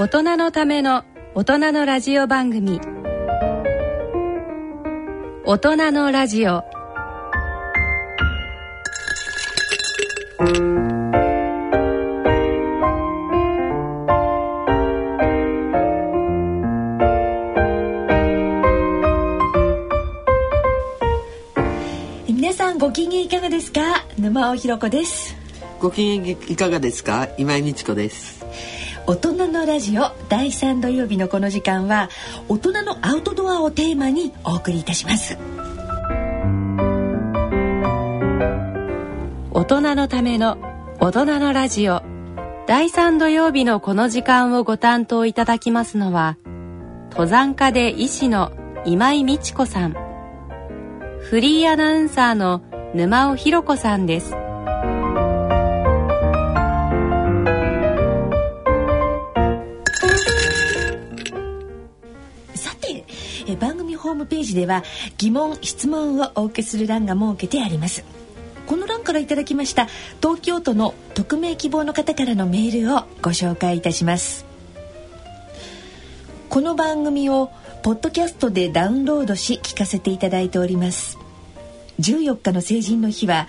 大人のための大人のラジオ番組。大人のラジオ。皆さんご機嫌いかがですか？沼尾ひろ子です。ご機嫌いかがですか？今井美智子です。大人のラジオ第3土曜日のこの時間は大人のアウトドアをテーマにお送りいたします。大人のための大人のラジオ。第3土曜日のこの時間をご担当いただきますのは登山家で医師の今井美智子さん。フリーアナウンサーの沼尾ひろ子さんです。ホームページでは疑問質問をお受けする欄が設けてあります。この欄からいただきました東京都の匿名希望の方からのメールをご紹介いたします。この番組をポッドキャストでダウンロードし聞かせていただいております。14日の成人の日は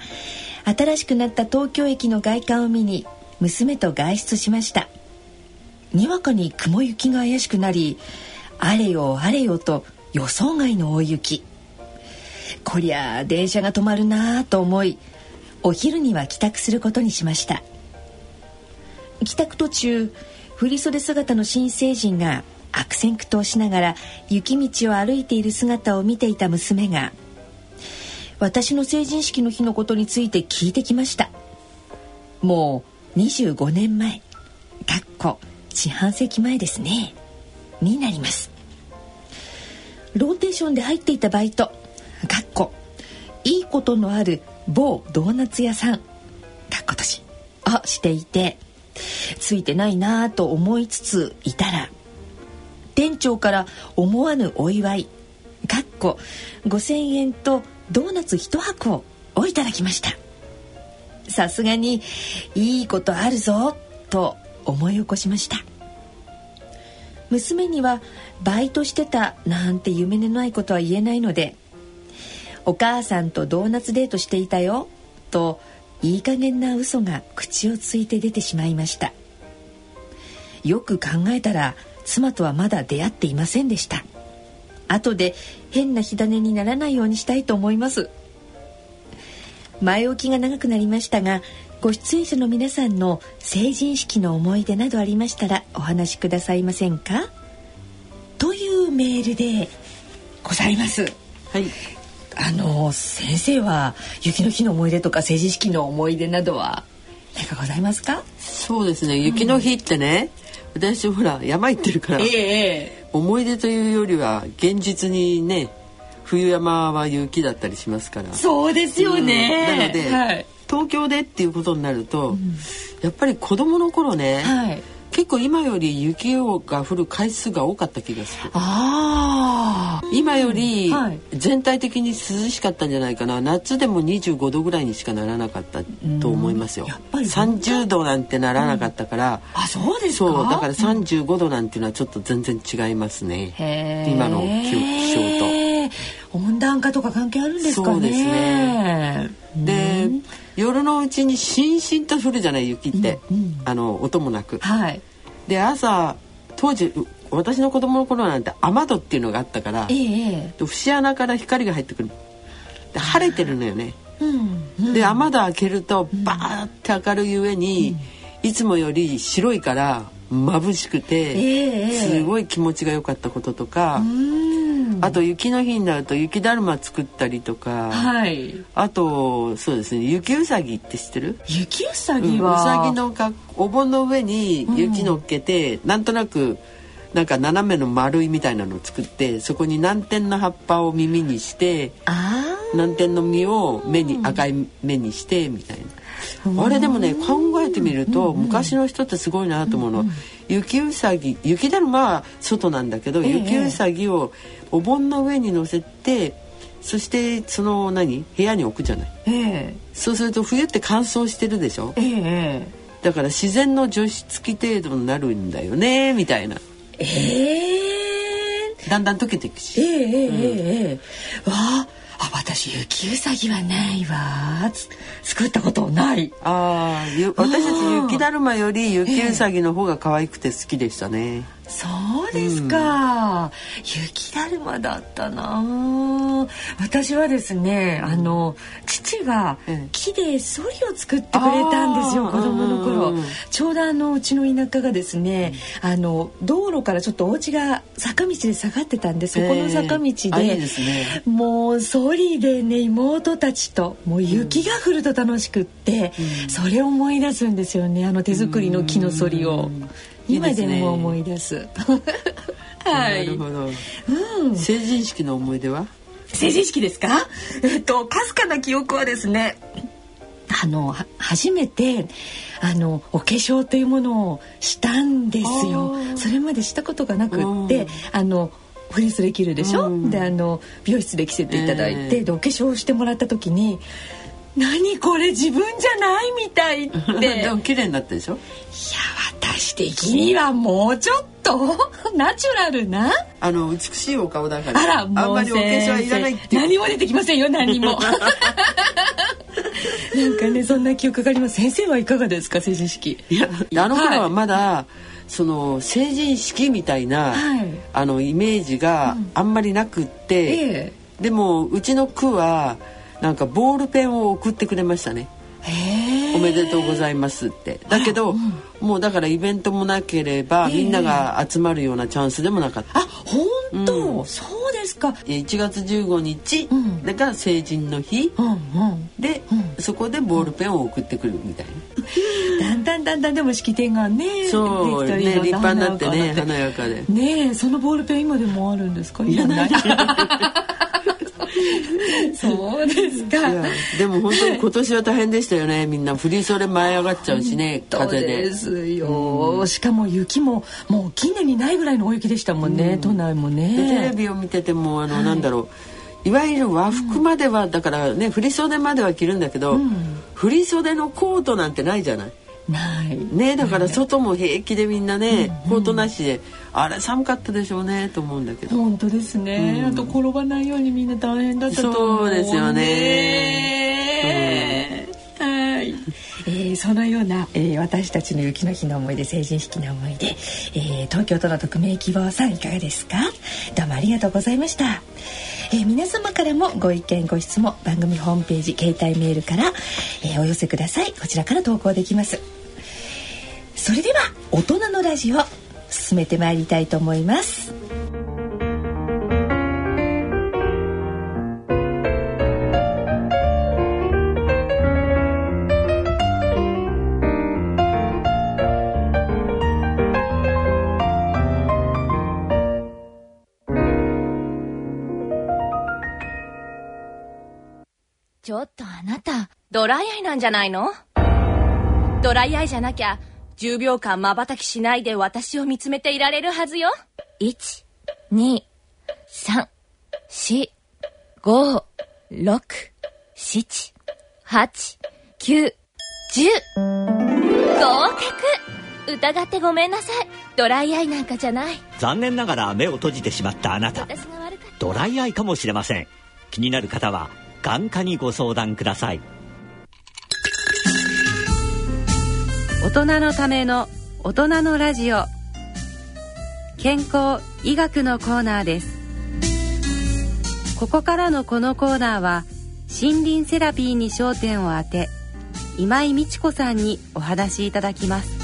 新しくなった東京駅の外観を見に娘と外出しました。にわかに雲行きが怪しくなりあれよあれよと予想外の大雪。こりゃ電車が止まるなぁと思いお昼には帰宅することにしました。帰宅途中振袖姿の新成人が悪戦苦闘しながら雪道を歩いている姿を見ていた娘が私の成人式の日のことについて聞いてきました。もう25年前かっこ四半世紀前ですね。になります。ローテーションで入っていたバイト。かっこいいことのある某ドーナツ屋さん。かっこ年をしていてついてないなぁと思いつついたら店長から思わぬお祝い。かっこ5,000円とドーナツ1箱をいただきました。さすがにいいことあるぞと思い起こしました娘にはバイトしてたなんて夢のないことは言えないのでお母さんとドーナツデートしていたよといい加減な嘘が口をついて出てしまいました。よく考えたら妻とはまだ出会っていませんでした。後で変な火種にならないようにしたいと思います。前置きが長くなりましたがご出演者の皆さんの成人式の思い出などありましたらお話しくださいませんか？というメールでございます。はい。あの先生は雪の日の思い出とか成人式の思い出などは何かございますか？そうですね。雪の日ってね、私ほら山行ってるから、え思い出というよりは現実にね冬山は雪だったりしますから。そうですよね、うん。なので、はい、東京でっていうことになると、やっぱり子供の頃ね、はい、結構今より雪が降る回数が多かった気がする。ああ今よりはい。全体的に涼しかったんじゃないかな。夏でも25度ぐらいにしかならなかったと思いますよ。やっぱり30度なんてならなかったから、あそうですか？そうだから35度なんていうのはちょっと全然違いますね、今の気気象と。温暖化とか関係あるんですかね。そうですね。で、うん。夜のうちにしんしんと降るじゃない雪って、うんうん。あの音もなく。はい。で朝当時う私の子供の頃なんて雨戸っていうのがあったからええで節穴から光が入ってくる。で晴れてるのよね。うんで雨戸開けるとバーって明るい上に、いつもより白いから眩しくて、ええ。すごい気持ちが良かったこととか、うんあと雪の日になると雪だるま作ったりとか、はい。あとそうですね。雪うさぎって知ってる？雪うさうん。うぎは、さぎのかお盆の上に雪乗っけて、なんとなくなんか斜めの丸いみたいなのを作ってそこに南天の葉っぱを耳にしてあ南天の実を目に赤い目にしてみたいな。あれでもね考えてみると昔の人ってすごいなと思うの。雪うさぎ雪だるまは外なんだけど、ええ雪うさぎをお盆の上に乗せてそしてその何部屋に置くじゃない。ええ。そうすると冬って乾燥してるでしょ。ええだから自然の除湿機程度になるんだよねみたいな。ええ。だんだん溶けていくし、ええええええわああ私雪うさぎはないわつ作ったことない。ああゆ私たち雪だるまより雪うさぎの方が可愛くて好きでしたね、そうですか、雪だるまだったな。私はですねあの父がうん木でソリを作ってくれたんですよ、あー。子供の頃、うんうんうんちょうどあのうちの田舎がですね、あの道路からちょっとお家が坂道で下がってたんでそこの坂道で、えーね。もうソリでね妹たちともう雪が降ると楽しくって、それを思い出すんですよねあの手作りの木のソリを、今でも思い出す。はないるほど、うん、成人式の思い出は？成人式ですか？えっとかすかな記憶はですねあのは初めてあのお化粧というものをしたんですよ。それまでしたことがなくってうん。あのフリースできるでしょ、うん。であの美容室で着せていただいて、ええ。でお化粧をしてもらった時に「何これ自分じゃないみたい」って。でも綺麗になったでしょ？いや私的にはもうちょっと。ナチュラルな？あの美しいお顔だから。あらもうあんまりお化粧はいらないって。いう何も出てきませんよ何も。なんかねそんな記憶があります。先生はいかがですか成人式？いやあの頃はまだ、その成人式みたいな、はい。あのイメージがあんまりなくって、え。でもうちの区はなんかボールペンを送ってくれましたね。おめでとうございますって。だけど、もうだからイベントもなければ、ええ。みんなが集まるようなチャンスでもなかった。あ本当、うん。そうですか。1月15日うん。が成人の日、うんうん。で、うん。そこでボールペンを送ってくるみたいな、だんだんだんだんでも式典がねそうね立派になってね華やかで。ねえそのボールペン今でもあるんですか？いやない そうですか。でも本当に今年は大変でしたよね。みんな振り袖舞い上がっちゃうしねそう風で。ですよ、しかも雪ももう近年にないぐらいの大雪でしたもんね、都内もでテレねビを見ててもあの、なんだろう。いわゆる和服までは、だからね振り袖までは着るんだけど、ん。振り袖のコートなんてないじゃない。ない。ねだから外も平気でみんなね、コートなしであれ寒かったでしょうねと思うんだけど。本当ですね、うん。あと転ばないようにみんな大変だったと思うそうですよね。ねはい、えーそのような、えー私たちの雪の日の思い出成人式の思い出、えー東京都の匿名希望さんいかがですか？どうもありがとうございました、えー皆様からもご意見ご質問番組ホームページ携帯メールから、えーお寄せください。こちらから投稿できます。それでは大人のラジオ進めてまいりたいと思います。ちょっとあなた、ドライアイなんじゃないの？ドライアイじゃなきゃ、10秒間瞬きしないで私を見つめていられるはずよ。1、2、3、4、5、6、7、8、9、10。合格疑ってごめんなさい。ドライアイなんかじゃない。残念ながら目を閉じてしまったあなた。ドライアイかもしれません気になる方は眼科にご相談ください大人のための大人のラジオ。健康医学のコーナーです。ここからのこのコーナーは森林セラピーに焦点を当て今井美智子さんにお話しいただきます。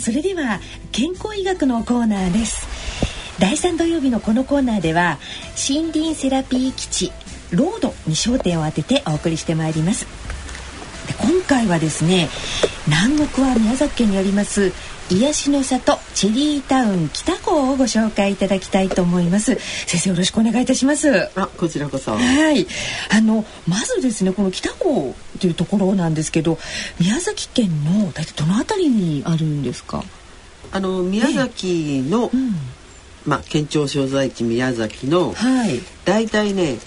それでは健康医学のコーナーです。第3土曜日のこのコーナーでは森林セラピー基地ロードに焦点を当ててお送りしてまいります。で今回はですね南国は宮崎県にあります癒しの里チェリータウン北港をご紹介いただきたいと思います。先生よろしくお願いいたします。あこちらこそ。はい、あのまずですねこの北港というところなんですけど宮崎県の大体どの辺りにあるんですか？あの宮崎の、うん、まあ県庁所在地宮崎のはい。大体ね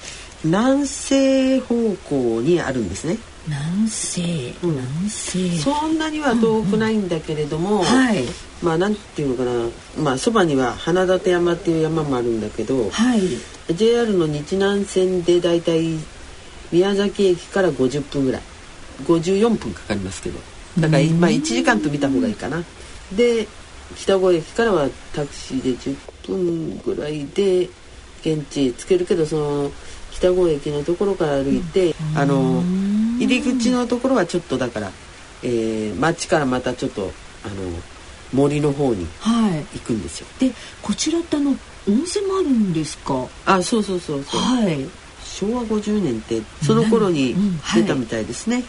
南西方向にあるんですね。南西、うん。南西。そんなには遠くないんだけれども、はい。まあなんていうのかな、まあそばには花立山っていう山もあるんだけど、はい。JR の日南線でだいたい宮崎駅から50分ぐらい。54分かかりますけど。だからまあ1時間と見た方がいいかな。で北郷駅からはタクシーで10分ぐらいで現地へ着けるけどその北郷駅のところから歩いてあの入り口のところはちょっとだから、えー町からまたちょっとあの森の方にはい。行くんですよ。でこちらってあの温泉もあるんですか？あそうそうそうそう。はい。昭和50年ってその頃にうんはい。出たみたいですね、へえ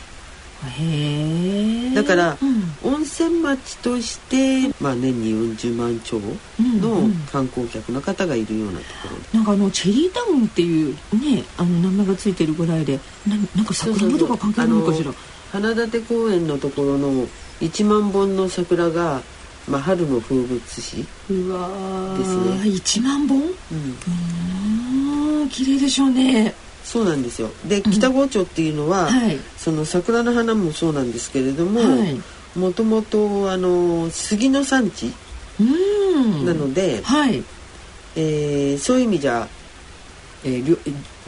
だから、うん。温泉町として、まあ、年に40万超うんのうん。観光客の方がいるようなところ。で、なんかあのチェリータウンっていうねあの名前がついてるぐらいでななんか桜のとか関係あるのかしら？花立公園のところの1万本の桜が、まあ、春の風物詩、うわー。ですね。1万本？うーん綺麗でしょうねそうなんですよ。で北郷町っていうのは、はい。その桜の花もそうなんですけれどもはい。もともとあの杉の産地うーん。なので、はい。えーそういう意味じゃ、えー、りょ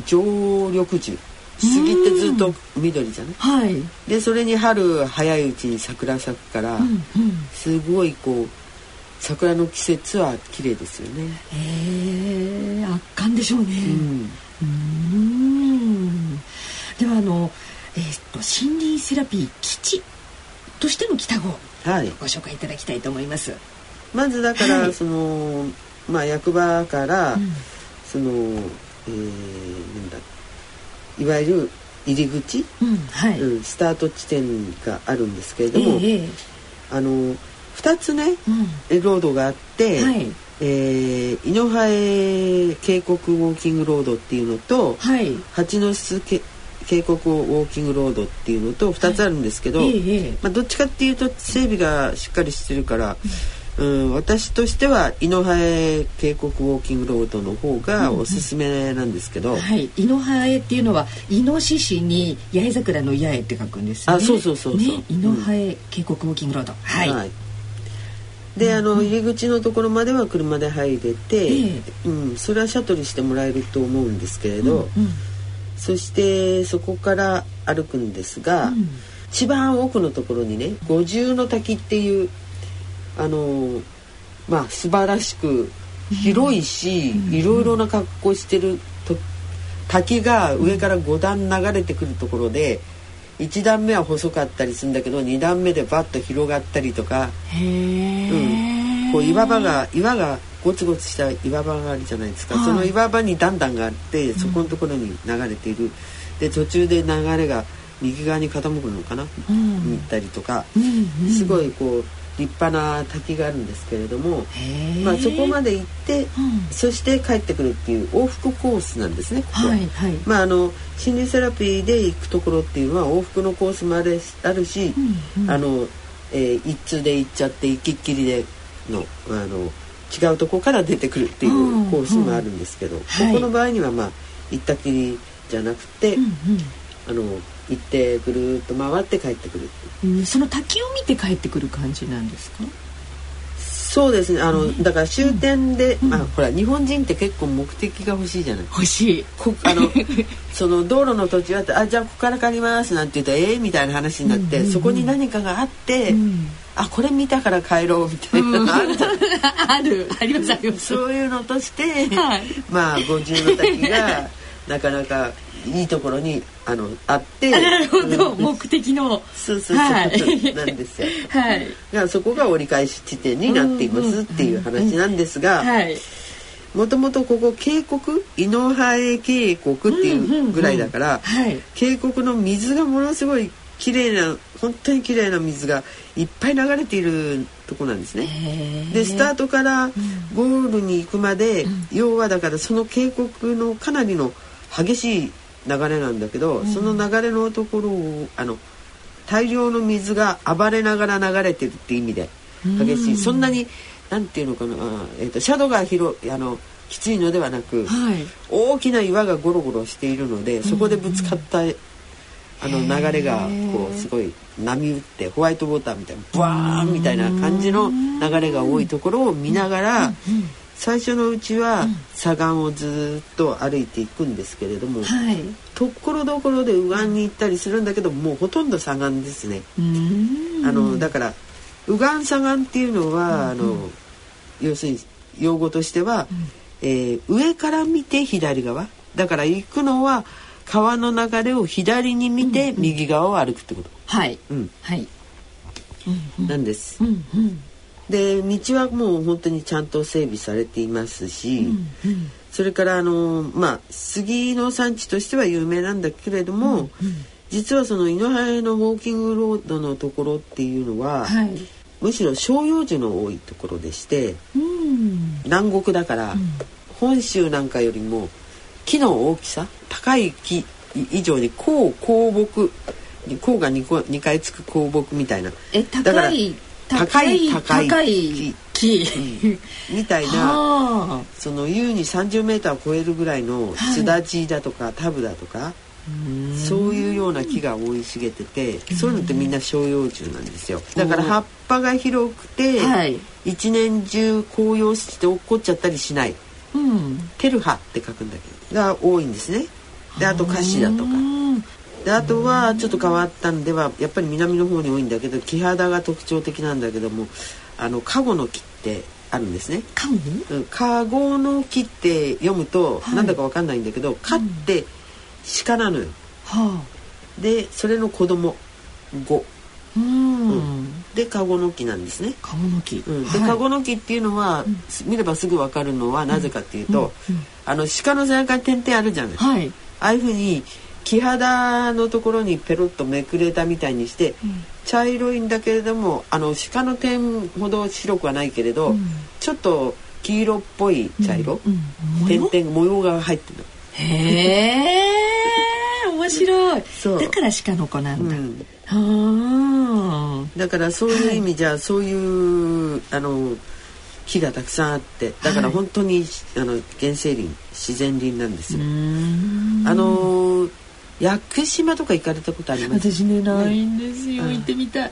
常緑樹。杉ってずっと緑じゃない？はい。でそれに春早いうちに桜咲くから、うんうん。すごいこう桜の季節は綺麗ですよね。へえ圧巻でしょうね。うんうーん。ではあのえーっと森林セラピー基地としての北郷はい、ご紹介いただきたいと思います。まずだから、はい。そのまあ役場から、うん。その、えー、なんだいわゆる入り口、うん、はい。うん、スタート地点があるんですけれども、ええあの2つねうん、ロードがあって、はいえー井のハエ渓谷ウォーキングロードっていうのとはい。蜂の巣け渓谷ウォーキングロードっていうのと2つあるんですけど、ええええ。まあ、どっちかっていうと整備がしっかりしてるから、うん、私としては井のハエ渓谷ウォーキングロードの方がおすすめなんですけど、はい、イノハエっていうのはイノシシに八重桜の八重って書くんですね。あそうそうそうそう。ね、イノハエ渓谷ウォーキングロード。はい。はいであの入り口のところまでは車で入れて、えうん、それはシャトルしてもらえると思うんですけれど、うんそしてそこから歩くんですが、うん。一番奥のところにね五重の滝っていうあのまあ素晴らしく広いし、いろいろな格好してると滝が上から5段流れてくるところで1段目は細かったりするんだけど2段目でバッと広がったりとか、うん、こう岩場が岩がゴツゴツした岩場があるじゃないですか、はい。その岩場に段々があってそこのところに流れている、で途中で流れが右側に傾くのかな、うん。行ったりとか、うん。うん。すごいこう立派な滝があるんですけれども、まあ、そこまで行って、うん。そして帰ってくるっていう往復コースなんですねここ。は。はいはい。まあ、あの心理セラピーで行くところっていうのは往復のコースもあるあるし、うんうん。あの、えー一通で行っちゃって行きっきりでのあの違うとこから出てくるっていううんコースもあるんですけど、はい。ここの場合にはまあ行ったきりじゃなくて、うん。あの行ってぐるーっと回って帰ってくるううんう。ん、その滝を見て帰ってくる感じなんですか？そうですね。あの、だから終点で、うん。あほら日本人って結構目的が欲しいじゃない。欲しい。こあの その道路の途中あって「あじゃあここから借ります」なんて言ったら「えー、みたいな話になって、うんうんうん。そこに何かがあって「うん。あこれ見たから帰ろう」みたいなのが あるじゃないあるありますあります。そういうのとして、はい。まあ五重の滝がなかなかいいところにあのあってなるほど、うん目的の。そうそうそう、はいなんですよ。はい。がそこが折り返し地点になっていますっていう話なんですが、はい。もともとここ渓谷井のハエ渓谷っていうぐらいだから、はい。渓谷の水がものすごい綺麗な本当に綺麗な水がいっぱい流れているとこなんですね。でスタートからゴールに行くまで、要はだからその渓谷のかなりの激しい流れなんだけど、その流れのところをあの大量の水が暴れながら流れてるって意味で激しい、そんなになんていうのかな、えー、とシャドウが広いあのきついのではなく、はい。大きな岩がゴロゴロしているのでそこでぶつかった、あの流れがこうすごい波打ってホワイトウォーターみたいなブワーンみたいな感じの流れが多いところを見ながら最初のうちは左岸をずっと歩いていくんですけれどもはい。ところどころで右岸に行ったりするんだけどもうほとんど左岸ですね。あのだから右岸左岸っていうのは、あの要するに用語としては、えー上から見て左側。だから行くのは川の流れを左に見て右側を歩くってこと、はい。うん。はい。なんです。うんうんで道はもう本当にちゃんと整備されていますし、それからあのまあ杉の産地としては有名なんだけれども、実はその井の原のウォーキングロードのところっていうのは、はい。むしろ照葉樹の多いところでしてうん。南国だから、本州なんかよりも木の大きさ高い木以上に高高木高が 2, 個2回つく高木みたいな。え高い高い高い高い木。みたいなはその優に30メーターを超えるぐらいのスダジだとかタブだとか、そういうような木が生い茂ってて、そういうのってみんな照葉樹なんですよ。だから葉っぱが広くて、はい。一年中紅葉して落っこっちゃったりしない。うん。テルハって書くんだけどが多いんですね。であとカシダとか。うんであとはちょっと変わったんではやっぱり南の方に多いんだけど木肌が特徴的なんだけどもあのカゴの木ってあるんですね。カモうん。カゴの木って読むとはい。なんだかわかんないんだけど、蚊って鹿なのよ。はでそれの子供でカゴの木なんですね。カモの木。うん、で、はい。カゴの木っていうのは、す見ればすぐわかるのはなぜかっていうと、あの鹿の背中に点々あるじゃない、あはい。あいうふうに木肌のところにペロッとめくれたみたいにして、茶色いんだけれどもあの鹿の点ほど白くはないけれど、ちょっと黄色っぽい茶色、うん。点々模様が入ってるへえ面白い。だから鹿の子なんだ、うん。はだからそういう意味じゃ、そういうあの木がたくさんあってだから本当に、あの原生林自然林なんですあうよ。ん。あの屋久島とか行かれたことあります？私ねないんですよ、うん行ってみたい。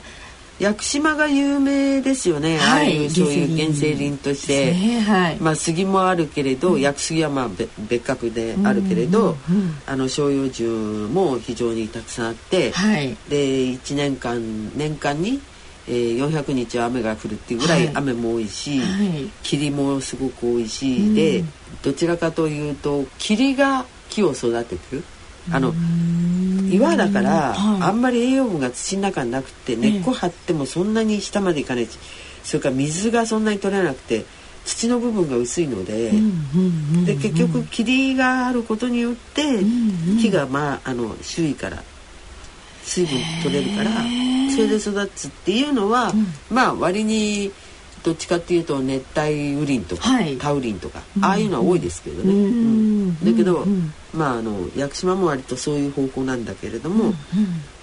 屋久島が有名ですよね、ああいうそういう原生林として、ねはい、まあ杉もあるけれど、屋久杉はまあ別別格であるけれど、うんうんうんあの照葉樹も非常にたくさんあって、はい。で1年間年間に、えー、400日は雨が降るっていうぐらいはい。雨も多いし、はい。霧もすごく多いし、でどちらかというと霧が木を育ててるあの岩だから、はい。あんまり栄養分が土の中になくて根っこ張ってもそんなに下までいかない。しそれから水がそんなに取れなくて土の部分が薄いので。で結局霧があることによって木がまああの周囲から水分取れるからそれで育つっていうのは、まあ割にどっちかっていうと熱帯雨林とか、はい。タウリンとか、ああいうのは多いですけどね。だけど、うんまああの屋久島も割とそういう方向なんだけれども、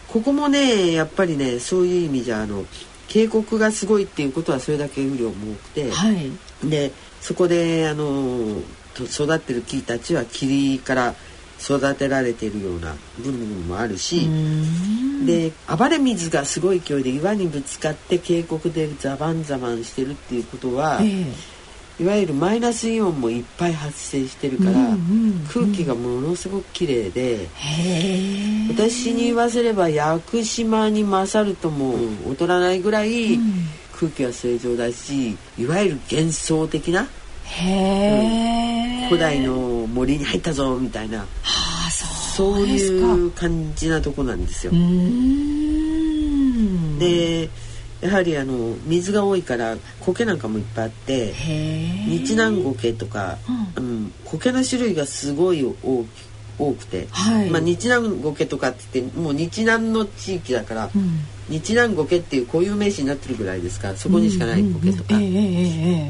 ここもねやっぱりねそういう意味じゃあの渓谷がすごいっていうことはそれだけ雨量も多くて。はい。でそこであのと育ってる木たちは霧から育てられているような部分もあるし、で暴れ水がすごい勢いで岩にぶつかって渓谷でザバンザバンしてるっていうことは、えいわゆるマイナスイオンもいっぱい発生してるから、うんうんうん空気がものすごく綺麗で。私に言わせれば屋久島に勝るとも劣らないぐらい空気は正常だしいわゆる幻想的なへえ古代の森に入ったぞみたいなはあそそういう感じなとこなんですよ。う。ん。でやはりあの水が多いから苔なんかもいっぱいあって日南苔とか、うん、苔の種類がすごい多く多くて、はい。まあ、日南苔とかって言ってもう日南の地域だから、うん。日南苔っていう固有名詞になってるぐらいですからそこにしかない苔とか、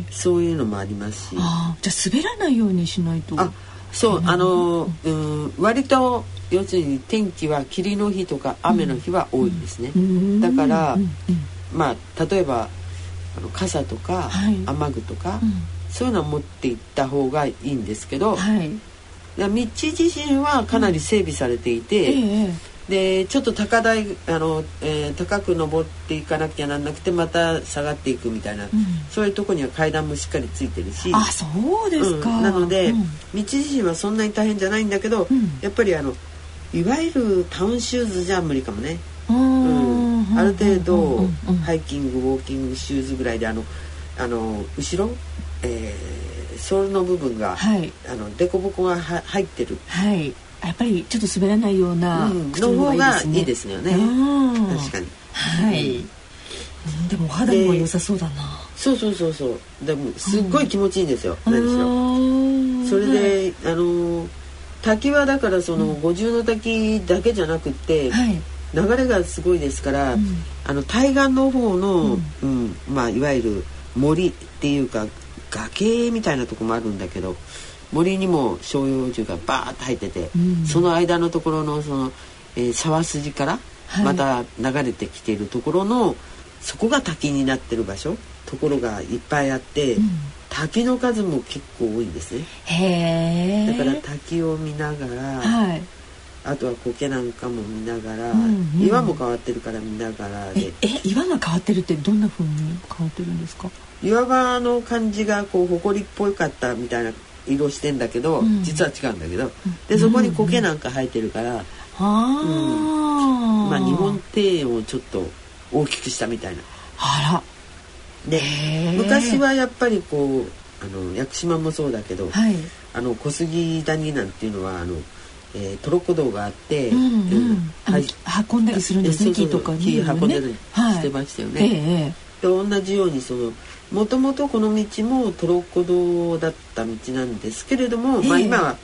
そういうのもありますし。じゃあ滑らないようにしないと。あそうあのうん割と要するに天気は霧の日とか雨の日は多いんですね、ん。だから、うん。うんまあ例えばあの傘とか、はい。雨具とか、うん。そういうのは持っていった方がいいんですけど、はい。道自身はかなり整備されていて、ええでちょっと高台あの、えー高く登っていかなきゃなんなくてまた下がっていくみたいな、そういうとこには階段もしっかりついてるし。あそうですか、うん。なので、うん。道自身はそんなに大変じゃないんだけど、うん。やっぱりあのいわゆるタウンシューズじゃ無理かもね、ううんんある程度、ハイキングウォーキングシューズぐらいであのあの後ろ、えーソールの部分が、はい。あの凸凹がは入ってる、はい。やっぱりちょっと滑らないようなうの方がいいですよね。うん。確かに。はい、うん。でもお肌にも良さそうだな。そうそうそうそう。でもすっごい気持ちいいんですよ、何しろ。うん。それで、あの滝はだからその五重の滝だけじゃなくって、はい流れがすごいですから、ん。あの対岸の方の、うん。まあいわゆる森っていうか崖みたいなとこもあるんだけど森にも照葉樹がバーッと入ってて、うん。その間のところのその、えー沢筋からはい。また流れてきているところの、そこが滝になってる場所ところがいっぱいあって、ん。滝の数も結構多いんですね。だから滝を見ながら、はいあとは苔なんかも見ながら、うんうん。岩も変わってるから見ながらえで。え岩が変わってるってどんな風に変わってるんですか？岩場の感じがこう埃っぽかったみたいな色してんだけど、うん。実は違うんだけど、でそこに苔なんか生えてるから、ああ、まあ日本庭園をちょっと大きくしたみたいな。あでへー。昔はやっぱりこうあの屋久島もそうだけど、らはい。あの小杉谷なんていうのはあの、えートロッコ道があって、うんうん。はい。運んだりするんですね木とかね。木運んでるはい。してましたよね。えええで同じようにそのもともとこの道もトロッコ道だった道なんですけれども、まあええ今は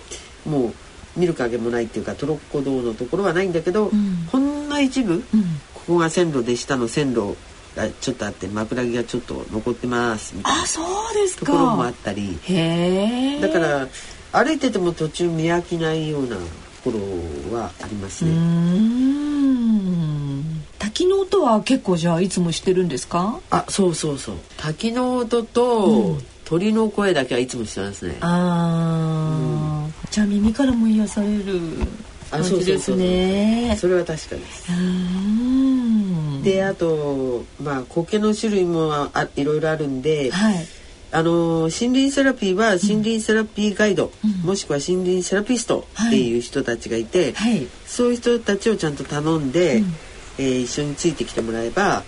もう見る影もないっていうかトロッコ道のところはないんだけど、ん。ほんの一部、えうん。ここが線路で下の線路がちょっとあって枕木がちょっと残ってますみたいなあそうですか。ところもあったり。へえ。だから歩いてても途中見飽きないようなところはありますね。ん。滝の音は結構じゃあいつもしてるんですか？あそうそうそう。滝の音と、うん。鳥の声だけはいつもしてますね。ああ、じゃあ耳からも癒されるあ感じですね。それは確かです。であとまあ苔の種類もあいろいろあるんで、はいあの森林セラピーは森林セラピーガイド、もしくは森林セラピストっていう人たちがいて、はい。そういう人たちをちゃんと頼んで、えー一緒についてきてもらえば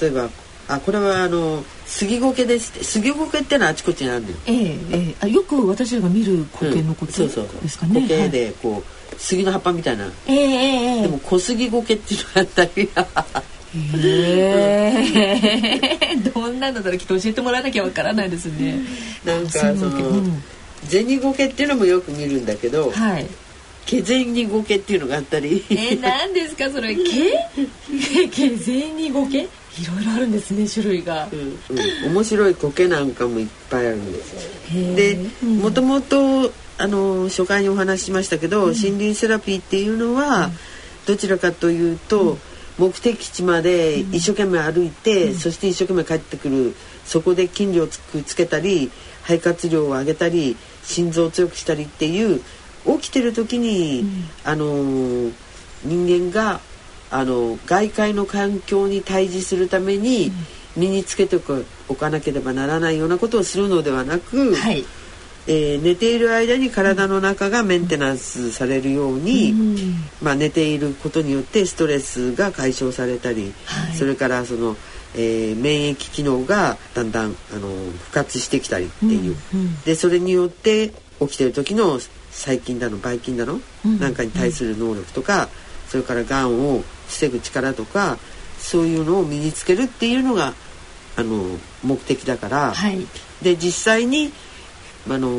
例えばあこれはあの杉苔ですって。杉苔ってのはあちこちにあるのよ。ええええ。あよく私らが見る苔のことそうそうそうですかね、苔はいでこう杉の葉っぱみたいな、えええええでも小杉苔っていうのがあったりええどんなのだろうきっと教えてもらわなきゃわからないですね。なんかそのうん。銭苔っていうのもよく見るんだけどはい。毛銭苔っていうのがあったり。えー、何ですかそれ？毛？毛銭苔いろいろあるんですね種類が。うんうん、面白い苔なんかもいっぱいあるんですへでーうん。もともとあの初回にお話ししましたけど、森林セラピーっていうのは、どちらかというと、目的地まで一生懸命歩いて、そして一生懸命帰ってくる。そこで筋量をつくつけたり肺活量を上げたり心臓を強くしたりっていう起きてる時に、あの人間があの外界の環境に対峙するために身につけておかなければならないようなことをするのではなく、はいえー寝ている間に体の中がメンテナンスされるように、まあ、寝ていることによってストレスが解消されたり、はい。それからその、えー免疫機能がだんだんあの復活してきたりっていう、うんうん。でそれによって起きてる時の細菌だのばい菌だの、うん。なんかに対する能力とか、それからがんを防ぐ力とかそういうのを身につけるっていうのがあの目的だから。はい。で実際にあの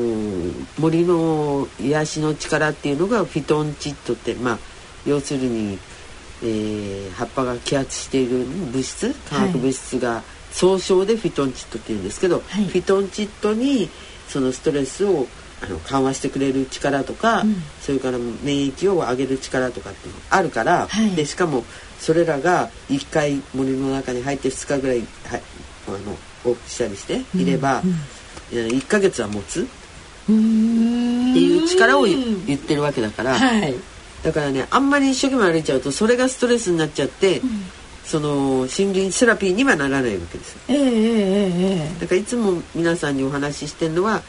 森の癒しの力っていうのがフィトンチッドってまあ要するに、えー葉っぱが揮発している物質化学物質が総称でフィトンチッドっていうんですけど、はい。フィトンチッドにそのストレスをあの緩和してくれる力とか、うん。それから免疫を上げる力とかっていうのがあるから、はい。でしかもそれらが1回森の中に入って2日ぐらい、はい、あの往復したりしていれば、うん1ヶ月は持つ？うーん。っていう力を言言ってるわけだから、はい。だからねあんまり一生懸命歩いちゃうとそれがストレスになっちゃって、その森林セラピーにはならないわけですよ。ええええええ。だからいつも皆さんにお話ししてるのは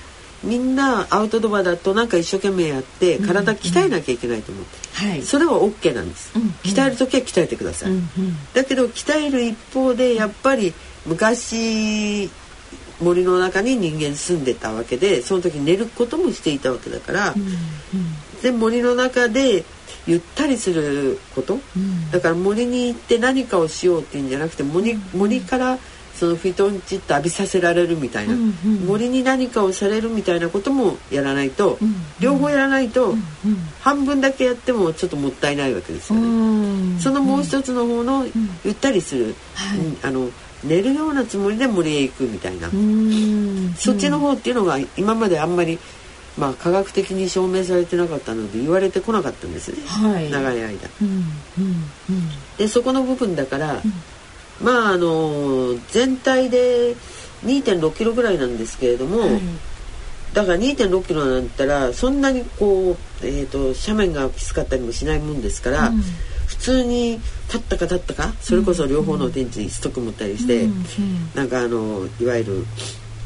みんなアウトドアだとなんか一生懸命やって体鍛えなきゃいけないと思って、はい。それは OK なんです、うんうん。鍛える時は鍛えてください、うんうん。だけど鍛える一方でやっぱり昔森の中に人間住んでたわけでその時寝ることもしていたわけだから、で森の中でゆったりすること、だから森に行って何かをしようっていうんじゃなくて森森からそのフィトンチッと浴びさせられるみたいな、うんうん。森に何かをされるみたいなこともやらないと、うん両方やらないと、うん半分だけやってもちょっともったいないわけですよね。うん。そのもう一つの方のゆったりする、はい。うんあの寝るようなつもりで森へ行くみたいな、うん。そっちの方っていうのが今まであんまり、まあ、科学的に証明されてなかったので言われてこなかったんですね、はい。長い間。うんうんうん。でそこの部分だから、まああの全体で2 6キロぐらいなんですけれども、はい。だから2 6キロなんたらそんなにこう、えー、と斜面がきつかったりもしないもんですから、うん。普通に立ったか立ったかそれこそ両方の電池ストック持ったりして、うんうんなんかあのいわゆる、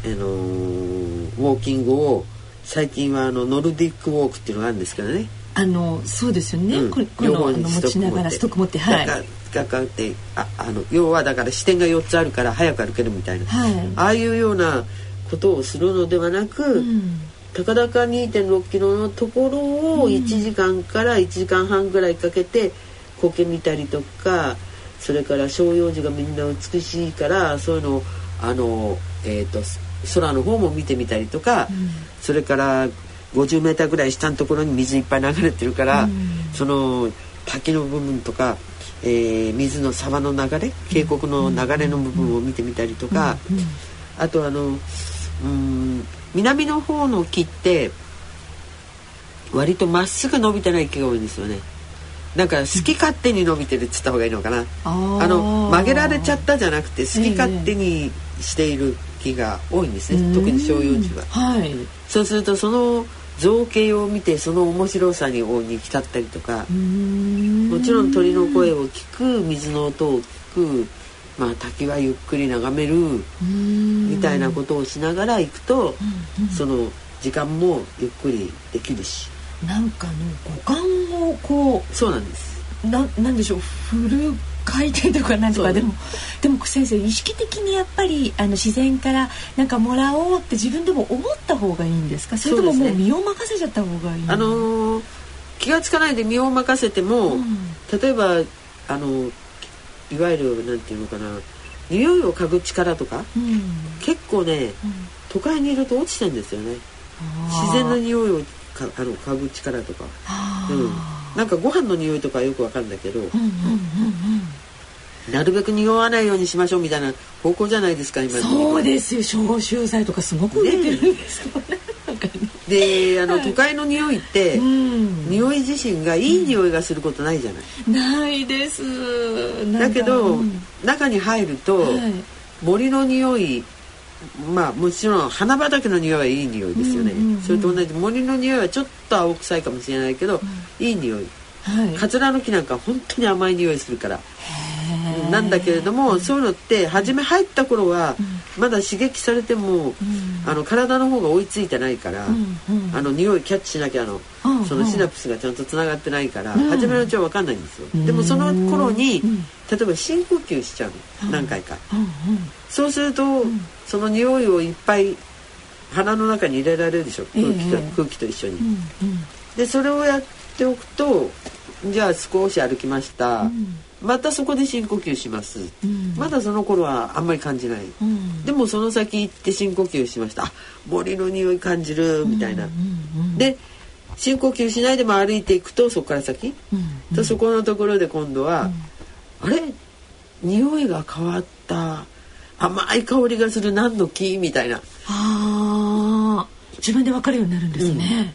あのウォーキングを最近はあのノルディックウォークっていうのがあるんですけどね、あのそうですよね、うん。これこのあの持ちながらストック持ってはい。ガってああの要はだから視点が4つあるから早く歩けるみたいな、はい。ああいうようなことをするのではなく、うん。たかだか2 6キロのところを1時間から1時間半ぐらいかけて苔見たりとかそれから照葉樹がみんな美しいからそういうのをあの、えー、と空の方も見てみたりとか、それから50メーターぐらい下のところに水いっぱい流れてるから、その滝の部分とか、えー水の沢の流れ渓谷の流れの部分を見てみたりとか、あとあのうん南の方の木って割とまっすぐ伸びてない木が多いんですよね。なんか好き勝手に伸びてるっつった方がいいのかな。あの曲げられちゃったじゃなくて好き勝手にしている木が多いんですね、特に照葉樹は。はい。そうするとその造形を見てその面白さに大いに浸ったりとか、もちろん鳥の声を聞く水の音を聞く、まあ、滝はゆっくり眺めるみたいなことをしながら行くと、その時間もゆっくりできるしなんかの五感をこそうなんです。うななんでしょうフル回転とかなんとかでも。でも先生意識的にやっぱりあの自然からなんかもらおうって自分でも思った方がいいんですか？それとももう身を任せちゃった方がいいあのー気がつかないで身を任せても、例えばあのいわゆるなんていうのかな匂いを嗅ぐ力とかうん。結構ね、都会にいると落ちてんですよね。自然の匂いをかあの嗅ぐ力とか、あうん、なんかご飯の匂いとかはよくわかるんだけど、ーうんうんうんなるべく匂わないようにしましょうみたいな方向じゃないですか今うんそうですよ。消臭剤とかすごく売れてるんですよね。であの都会の匂いって、うん。匂い自身がいい匂いがすることないじゃない、ないです。だけど、うん。中に入ると、はい。森の匂いまあもちろん花畑の匂いはいい匂いですよね、うんうんうんそれと同じ森の匂いはちょっと青臭いかもしれないけど、いい匂い。はい。カツラの木なんか本当に甘い匂いするから。なんだけれども、そういうのって初め入った頃は、まだ刺激されても、あの体の方が追いついてないから、うんうん。あの匂いキャッチしなきゃあの、うんそのシナプスがちゃんとつながってないから、うん。初めのうちは分かんないんですよ、ん。でもその頃に、うん。例えば深呼吸しちゃうの、何回か。うんうんそうすると、その匂いをいっぱい鼻の中に入れられるでしょ？空気と,、ええ空気と一緒に。うんうん。でそれをやっておくとじゃあ少し歩きました、またそこで深呼吸します、ん。まだその頃はあんまり感じない、うん。でもその先行って深呼吸しました。あ森の匂い感じるみたいな、で深呼吸しないでも歩いていくとそこから先、とそこのところで今度は、あれ？匂いが変わった甘い香りがする何の木みたいな。ああ自分で分かるようになるんですね。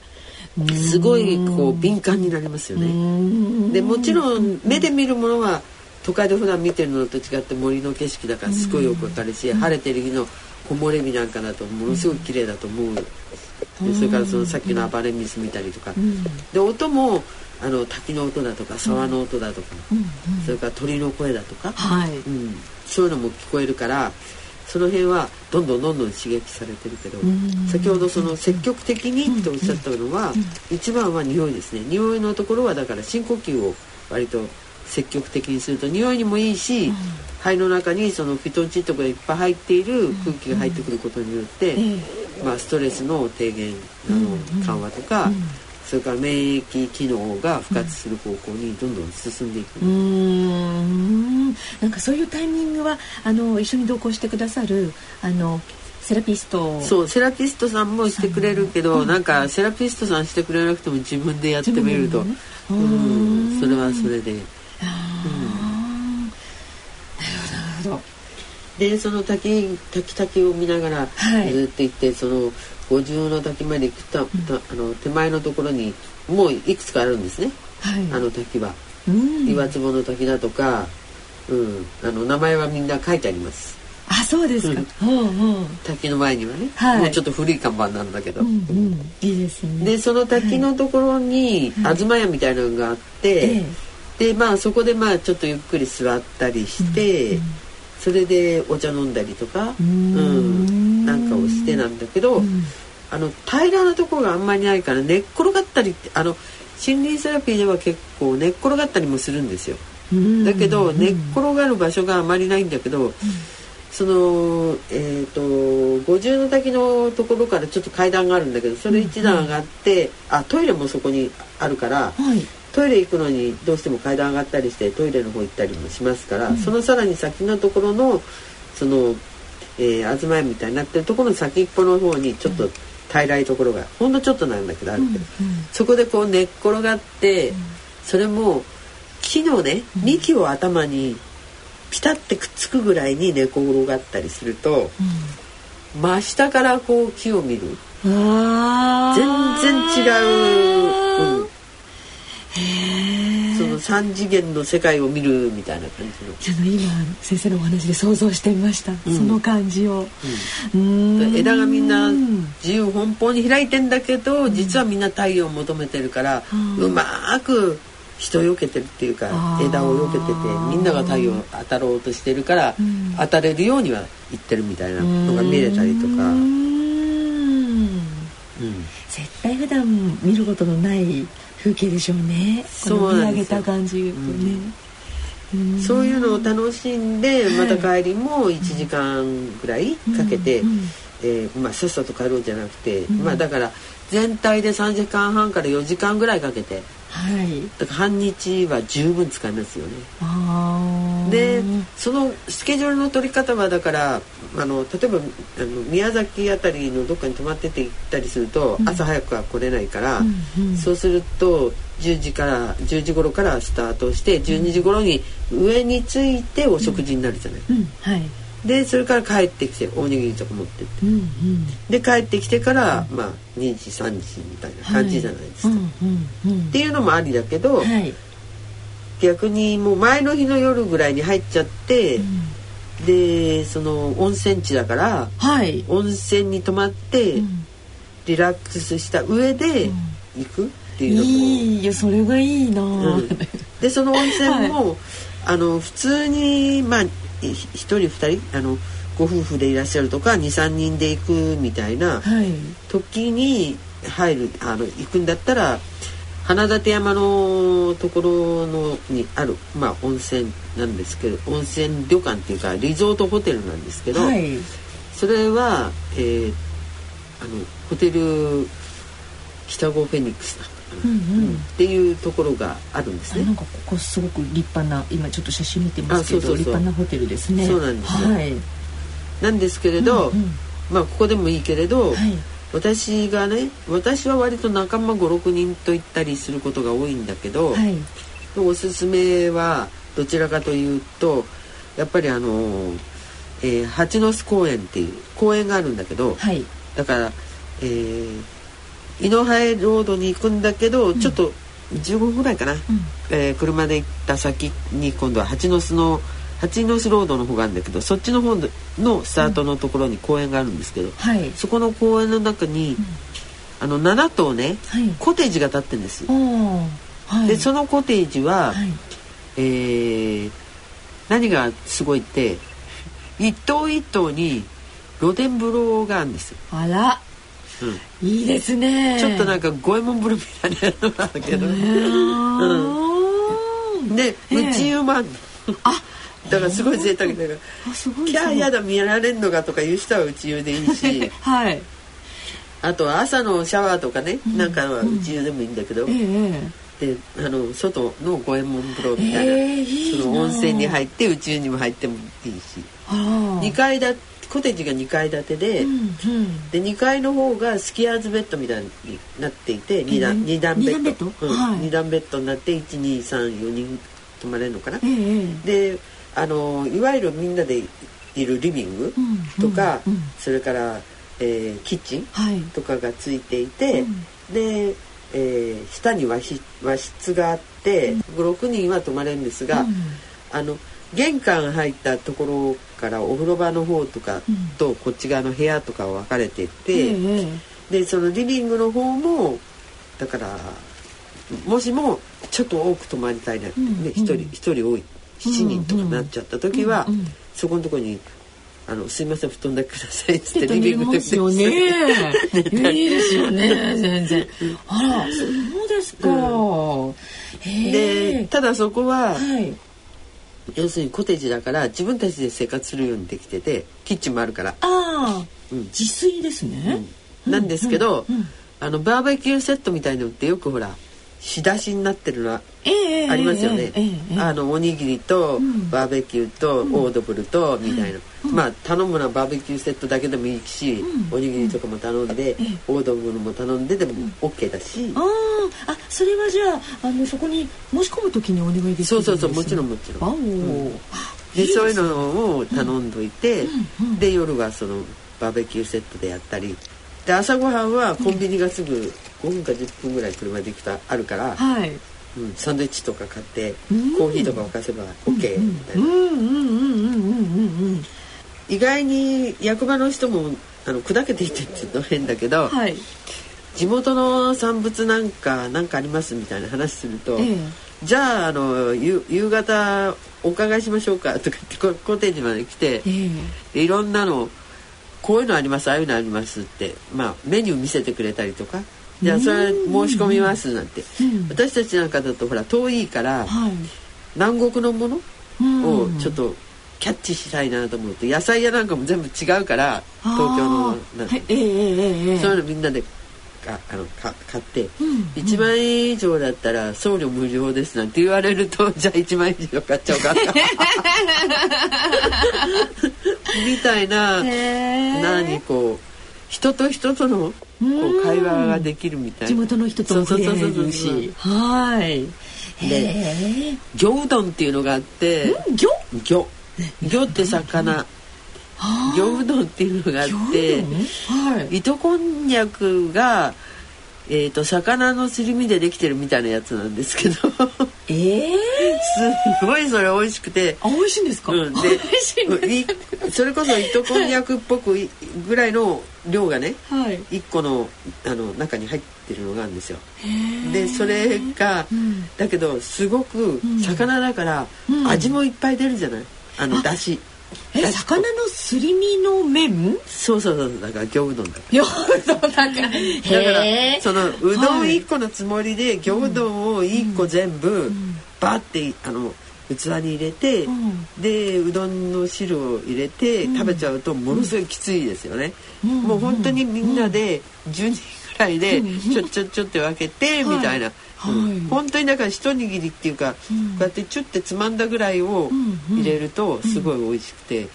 すごいこう敏感になりますよね。でもちろん目で見るものは都会で普段見てるのと違って森の景色だからすごいよくわかるし、晴れてる日の木漏れ日なんかだとものすごく綺麗だと思う、でそれからそのさっきの暴れ水見たりとか、で音もあの滝の音だとか沢の音だとか、それから鳥の声だとか、はい。うん、そういうのも聞こえるからその辺はどんどんどんどん刺激されてるけど、先ほどその積極的にっておっしゃったのは、一番は匂いですね。匂いのところはだから深呼吸を割と積極的にすると匂いにもいいし、肺の中にそのフィトンチッドがいっぱい入っている空気が入ってくることによって、まあ、ストレスの低減あの緩和とか、それから免疫機能が復活する方向にどんどん進んでいく。うーん。なんかそういうタイミングはあの一緒に同行してくださるあのセラピスト。そうセラピストさんもしてくれるけど、なんかセラピストさんしてくれなくても自分でやってみると、自分うん。それはそれで。なるほどでその滝滝滝を見ながらはい。ずっと行って、その五重の滝まで行くと、とあの手前のところにもういくつかあるんですね、はい。あの滝は。うん。岩壺の滝だとか、うん、あの名前はみんな書いてあります。あそうですか。うん。うん滝の前にはね、はい。もうちょっと古い看板なんだけど、うんうん。いいですね。でその滝のところに東屋みたいなのがあって、えでまあそこでまあちょっとゆっくり座ったりして、それでお茶飲んだりとか、うんなんかをしてなんだけど、あの平らなところがあんまりないから寝っ転がったりってあの森林セラピーでは結構寝っ転がったりもするんですよ。うん。だけど寝っ転がる場所があまりないんだけど、そのえっ、と五重の滝のところからちょっと階段があるんだけどそれ一段上がって、あトイレもそこにあるから、はい。トイレ行くのにどうしても階段上がったりしてトイレの方行ったりもしますから、そのさらに先のところのその、えー、東屋みたいになってるところの先っぽの方にちょっと平らいところがほんのちょっとなんだけどある。けど、そこでこう寝っ転がって、それも木のね幹を頭にピタッてくっつくぐらいに寝転がったりすると、真下からこう木を見る。あ全然違う、うん、三次元の世界を見るみたいな感じの。ちょっと今先生のお話で想像してみました、その感じを、うん。枝がみんな自由奔放に開いてんだけど、実はみんな太陽を求めてるから、うまーく人よけてるっていうか枝をよけててみんなが太陽当たろうとしてるから、当たれるようには言ってるみたいなのが見れたりとか、ううんん。絶対普段見ることのない風景でしょうね。そう見上げた感じとね、うん。そういうのを楽しんでまた帰りも1時間ぐらいかけて、えーまあ、さっさと帰ろうじゃなくて、まあだから全体で3時間半から4時間ぐらいかけてはい。だから半日は十分使いますよね。あー。でそのスケジュールの取り方はだからあの例えばあの宮崎あたりのどっかに泊まってて行ったりすると、朝早くは来れないから、そうすると10時から10時頃からスタートして12時頃に上に着いてお食事になるじゃない。うんはい。でそれから帰ってきておにぎりとか持ってって。うんうん。で帰ってきてから、まあ2時3時みたいな感じじゃないですか。うんっうんうん。ていうのもありだけど、はい。逆にもう前の日の夜ぐらいに入っちゃって、でその温泉地だからはい。温泉に泊まってリラックスした上で行くっていうのも、いいよそれがいいな、うん。でその温泉も、あの普通にまあい一人二人あのご夫婦でいらっしゃるとか23人で行くみたいなはい。時に入るあの行くんだったら花立山のところのにある、まあ、温泉なんですけど温泉旅館っていうかリゾートホテルなんですけど、はい。それは、えーあのホテル北郷フェニックスだったかな、うんうん。っていうところがあるんですね。あなん。かここすごく立派な今ちょっと写真見てますけどあそうそうそう。立派なホテルですね。そうなんですよ。はい。なんですけれど、うんうん。まあここでもいいけれど、はい私がね私は割と仲間56人と行ったりすることが多いんだけど、はい。おすすめはどちらかというとやっぱりあの、えー蜂の巣公園っていう公園があるんだけど、はい。だから、えー、井の原ロードに行くんだけど、ちょっと15分ぐらいかな、えー車で行った先に今度は蜂の巣の八ノ巣ロードの方があるんだけどそっちの方のスタートのところに公園があるんですけど、はい。そこの公園の中に、あの7棟ね、はい。コテージが建ってるんです。はい。でそのコテージは、はい。えー何がすごいって一棟一棟に露天風呂があるんですよ。あら。うん。いいですね。ちょっとなんか五右衛門風呂みたいなのなんだけど、うん。でええ。内湯もあるの、あだからすごい贅沢だからキャーやだ見られんのかとかいう人は内湯でいいし。はい。あとは朝のシャワーとかね、なんかは内湯でもいいんだけど、ええであの外の五右衛門風呂みたいな、ええいいなその温泉に入って宇宙にも入ってもいいし。あら2階だコテージが2階建てで、うんうん。で2階の方がスキヤーズベッドみたいになっていて2段え。二段ベッド。二段ベッド？うん。はい。二段ベッドになって1234人泊まれるのかな、ええ。であのいわゆるみんなでいるリビングうんとか、うんうんそれから、えーキッチンはい。とかがついていて、で、えー下に和室和室があって、6人は泊まれるんですが、うん。あの玄関入ったところからお風呂場の方とかとこっち側の部屋とか分かれていて、ええでそのリビングの方もだからもしもちょっと多く泊まりたいな、ねん一人一人多い7人とかなっちゃった時は、うんうんそこのとこに「あのすいません布団だけください」っつってリビングでますよね。いいですよね、全然。あら、そうですか。へでえ。ただそこは、はい。要するにコテージだから自分たちで生活するようにできててキッチンもあるから。ああ、うん自炊ですね。なんですけど、うんうんあのバーベキューセットみたいのってよくほら仕出しになってるのはええありますよね、あのおにぎりとん。バーベキューとオードブルとみたいな、まあ頼むのはバーベキューセットだけでもいいし、おにぎりとかも頼んで、オードブルも頼んででも OK だし、ああ、あ、それはじゃあ、あの、そこに申し込むときにお願いできるんですね。そうそうそうもちろんもちろん。でそういうのを頼んどいて、で夜はそのバーベキューセットでやったり。で朝ごはんはコンビニがすぐ5分か10分ぐらい車で行くとあるから、はい。うん、サンドイッチとか買って、うんコーヒーとか沸かせば OK みたいな、意外に役場の人もあの砕けていてって言うと変だけど、うん。はい。地元の産物なんかなんかありますみたいな話すると、ええじゃああの夕夕方お伺いしましょうかとかってココテージまで来て、えでいろんなのこういうのありますああいうのありますって、まあ、メニュー見せてくれたりとかじゃあそれ申し込みますなんて、うん。私たちなんかだとほら遠いから。南国のものをうん。ちょっとキャッチしたいなと思うと野菜屋なんかも全部違うから東京のあなんかーはい、ええええええそういうのみんなでかあのか買って、ん。1万円以上だったら送料無料ですなんて言われると じゃあ1万円以上買っちゃおうかな。みたいな何こう人と人とのこう会話ができるみたいな。地元の人とも触れ合えるし。はい。で魚うどんっていうのがあって魚魚魚って魚。魚うどんっていうのがあってはい。糸こんにゃくがえー、と魚のすり身でできてるみたいなやつなんですけど。すええごいそれ美味しくて、あ美味しいんですか、うん、でいそれこそ糸こんにゃくっぽくいぐらいの量がねはい。1個のあの中に入ってるのがあるんですよ。でそれが、ん。だけどすごく魚だからうん。味もいっぱい出るじゃない？あのだし。え魚のすり身の麺？そうそうそうだから魚うどんだから。よそうだから。だからそのうどんはい1個のつもりで魚うどんを1個全部バーってあの器に入れて、ん。でうどんの汁を入れて食べちゃうとものすごいきついですよね、もう本当にみんなで10人ぐらいでちょちょちょって分けてみたいな、はいうん。本当にだから一握りっていうか、こうやってチュッてつまんだぐらいを入れるとすごい美味しくて、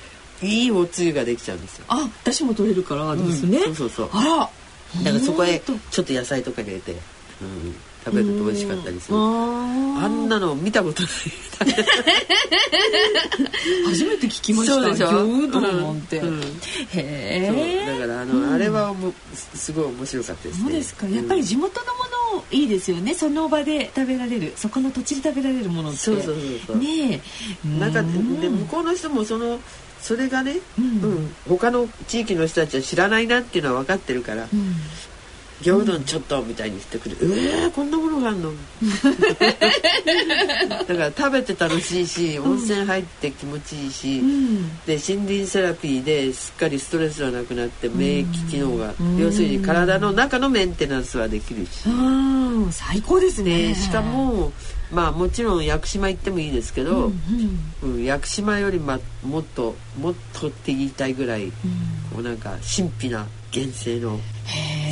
いいおつゆができちゃうんですよ。あ出汁も取れるからですね、うん。そうそうそう。あら。だからそこへちょっと野菜とか入れて、うん、食べると美味しかったりする。ああんなの見たことない。ー初めて聞きました。そうでしょ？魚うどんなんて、うん。うん。へえだからあの、あれはもうすすごい面白かったですね。そうですか。やっぱり地元のもいいですよね。その場で食べられる。そこの土地で食べられるものって。そうそうそうねえ。なんかで向こうの人もそのそれがね、ううん。ん他の地域の人たちは知らないなっていうのは分かってるからうん「餃子丼ちょっと」みたいにしてくる「えー、こんなものがあるの?」だから食べて楽しいし温泉入って気持ちいいし、うん。で森林セラピーですっかりストレスはなくなって免疫機能が、うん。要するに体の中のメンテナンスはできるし、ああ最高ですね。でしかもまあもちろん屋久島行ってもいいですけど、うんうん。うん、屋久島より、ま、もっともっとって言いたいぐらいこうなんか神秘な原生の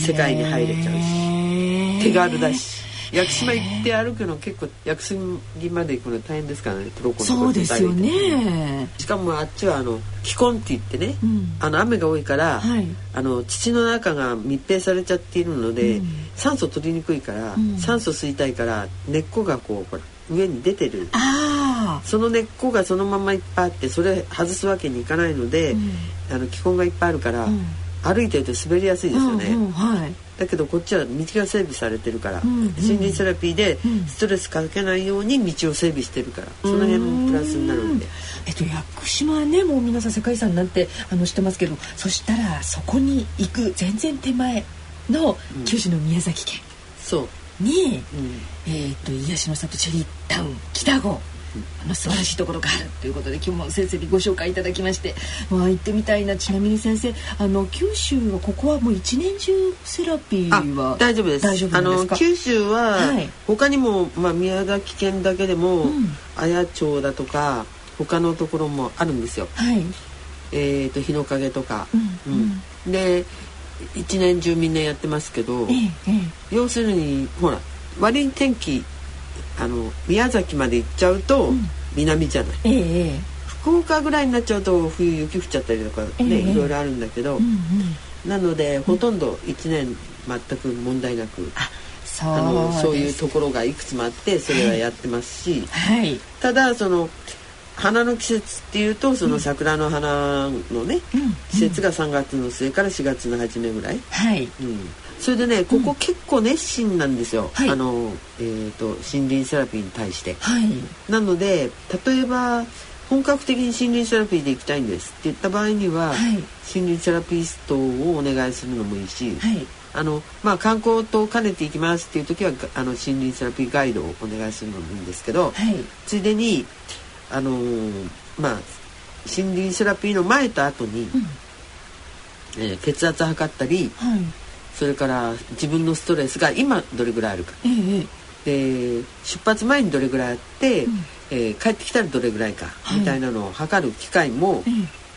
世界に入れちゃうし。手軽だし。屋久島行って歩くの結構屋久島まで行くの大変ですからね。トロコのそうですよね。しかもあっちはあの気根って言ってね、うん。あの雨が多いから、はい。あの土の中が密閉されちゃっているので、うん。酸素取りにくいから、うん。酸素吸いたいから根っこがこうほら上に出てる。あその根っこがそのままいっぱいあってそれ外すわけにいかないので、うん。あの気根がいっぱいあるから、うん歩いてると滑りやすいあですよね、うんうんはい。だけどこっちは道が整備されてるから、うんうん。森林セラピーでうん。ストレスかけないように道を整備してるから、その辺もプラスになるんで。えっと屋久島はねもう皆さん世界遺産なんてあの知ってますけどそしたらそこに行く全然手前のうん九州の宮崎県。そう、に、うん。えっと癒しの里チェリータウン北郷あの素晴らしいところがあるということで今日も先生にご紹介いただきましてまあ行ってみたいな。ちなみに先生あの九州はここはもう一年中セラピーはあ大丈夫です。大丈夫あの九州は、はい。他にも、まあ、宮崎県だけでも、うん。綾町だとか他のところもあるんですよ。はい。えー、と日の影とか、うんうん。で一年中みんなやってますけど、えええ。要するにほら割に天気あの宮崎まで行っちゃうと、うん。南じゃない。え福岡ぐらいになっちゃうと冬雪降っちゃったりとかね、ええいろいろあるんだけど、うんうん。なのでほとんど1年全く問題なく、あそうあのそういうところがいくつもあってそれはやってますし、はい。ただその花の季節っていうとその桜の花のね、うん。季節が3月の末から4月の初めぐらい、はい。うん、それでねここ結構熱心なんですよ、はい。あの、えー、と森林セラピーに対して。はい。なので例えば本格的に森林セラピーで行きたいんですって言った場合には、はい。森林セラピストをお願いするのもいいし、はい。あのまあ、観光と兼ねて行きますっていう時はがあの森林セラピーガイドをお願いするのもいいんですけど、はい。ついでにあのーまあ森林セラピーの前と後に、えー血圧測ったりはいそれから自分のストレスが今どれぐらいあるか。で出発前にどれぐらいあって、うん。えー帰ってきたらどれぐらいか、はい。みたいなのを測る機械もえ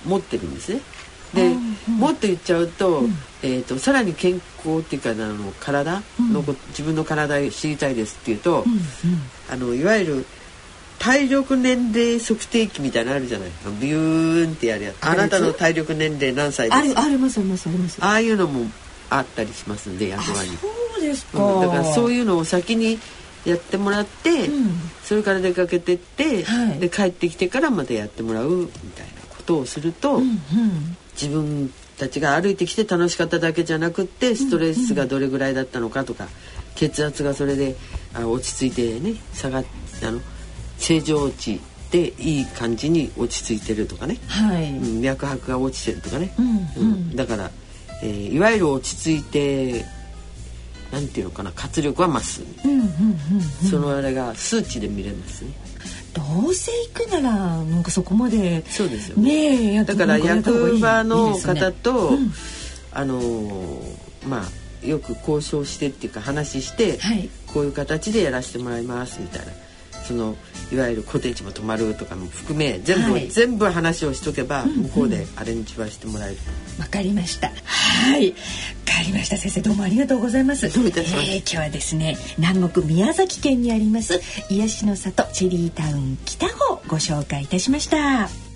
持ってるんですね。あで、ーうん。もっと言っちゃうと,、うん。えー、とさらに健康っていうかあの体のこ、自分の体を知りたいですっていうと、うんうん。あのいわゆる体力年齢測定器みたいなのあるじゃない。ビューンってやるやつ。あなたの体力年齢何歳あるです？かありますありますあります。ああいうのもあったりしますんで役場に。そうですか、うんだからそうういうのを先にやってもらって、うん。それから出かけてって、はい。で帰ってきてからまたやってもらうみたいなことをすると、んうん。自分たちが歩いてきて楽しかっただけじゃなくってストレスがどれぐらいだったのかとか、血圧がそれであ落ち着いてね下がっあの正常値でいい感じに落ち着いてるとかね、はい、うん脈拍が落ちてるとかね、うんうん。うんだから、えーいわゆる落ち着いてなんていうのかな活力は増す。うんうんうんうんそのあれが数値で見れますね。どうせ行くならなんかそこまでそうですよ。ねえやっだから役場の方と、うんあのーまあよく交渉してっていうか話して、はいこういう形でやらせてもらいますみたいな。そのいわゆるコテージも泊まるとかも含め全部、はい全部話をしとけば、んうん向こうでアレンジはしてもらえる。わかりました。はい。わかりました先生どうもありがとうございます。どういたしましてえー今日はですね南国宮崎県にあります癒しの里チェリータウン北をご紹介いたしました。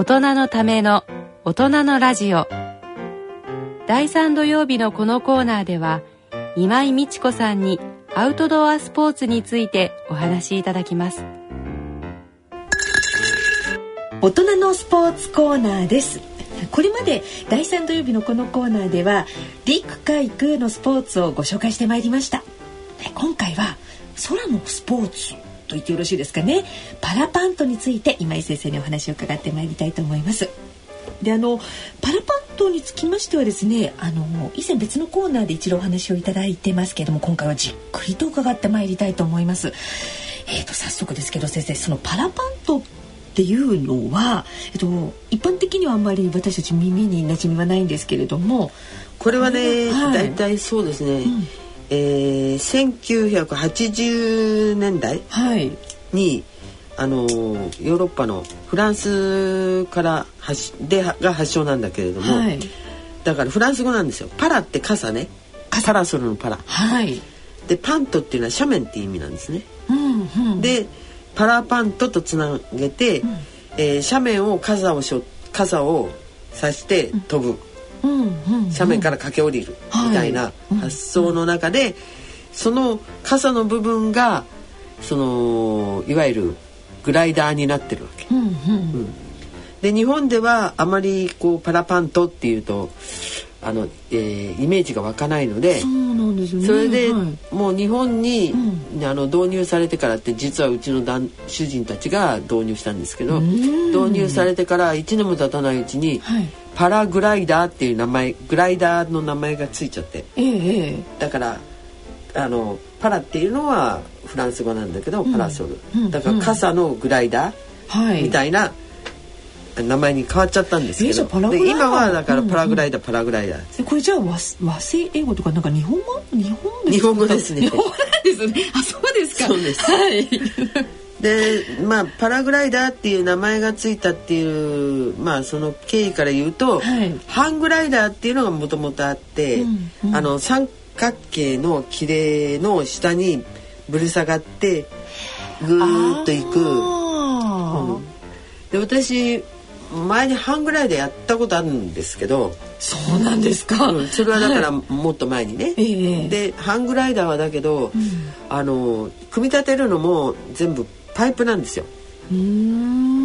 大人のための大人のラジオ。第3土曜日のこのコーナーでは今井美智子さんにアウトドアスポーツについてお話しいただきます。大人のスポーツコーナーです。これまで第3土曜日のこのコーナーでは陸海空のスポーツをご紹介してまいりました。今回は空のスポーツ。と言ってよろしいですかね。パラパントについて今井先生にお話を伺ってまいりたいと思います。であのパラパントにつきましてはですねあの以前別のコーナーで一度お話をいただいてますけれども今回はじっくりと伺ってまいりたいと思います。えーと早速ですけど先生そのパラパントっていうのは、えっと、一般的にはあんまり私たち耳に馴染みはないんですけれどもこれはね、はい、大体そうですね、うん、えー、1980年代に、はい、あのヨーロッパのフランスから発でが発祥なんだけれども、はい、だからフランス語なんですよ。パラって傘ね。パラソルのパラ。はい、でパントっていうのは斜面っていう意味なんですね。うんうん、でパラパントとつなげて、うん、えー、斜面を傘をしょ傘をさして飛ぶ、うん。うん、斜面から駆け下りるみたいな発想の中で、その傘の部分がそのいわゆるグライダーになってるわけ。うんうん、で日本ではあまりこうパラパントっていうとあの、えー、イメージが湧かないのでそうなんです、ね、それで、はい、もう日本に、うん、あの導入されてからって実はうちの主人たちが導入したんですけど導入されてから1年も経たないうちに、はい、パラグライダーっていう名前グライダーの名前がついちゃって、ええ、だからあのパラっていうのはフランス語なんだけど、パラソル、うん、だから傘のグライダーみたいな、名前に変わっちゃったんですけど、で今はだからパラグライダー、パラグライダー。これじゃあ和和製英語とかなんか日本語？日本日本語ですね。日本語なんですね。あそうですか。そうです。はいでまあパラグライダーっていう名前がついたっていうまあその経緯から言うと、はい、ハングライダーっていうのがもともとあって、うん。うん、あの三角形の切れの下にぶる下がってぐーっといく、うん、で私前に半ぐらいでやったことあるんですけどそうなんですか、うん、それはだからもっと前にね、はい、でハングライダーはだけど、うん、あの組み立てるのも全部パイプなんですよ。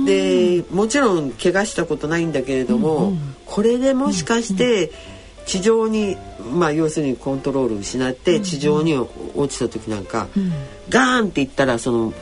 でもちろん怪我したことないんだけれども、うんうん、これでもしかして地上にまあ要するにコントロール失って地上に落ちた時なんか、うん、ガーンっていったらその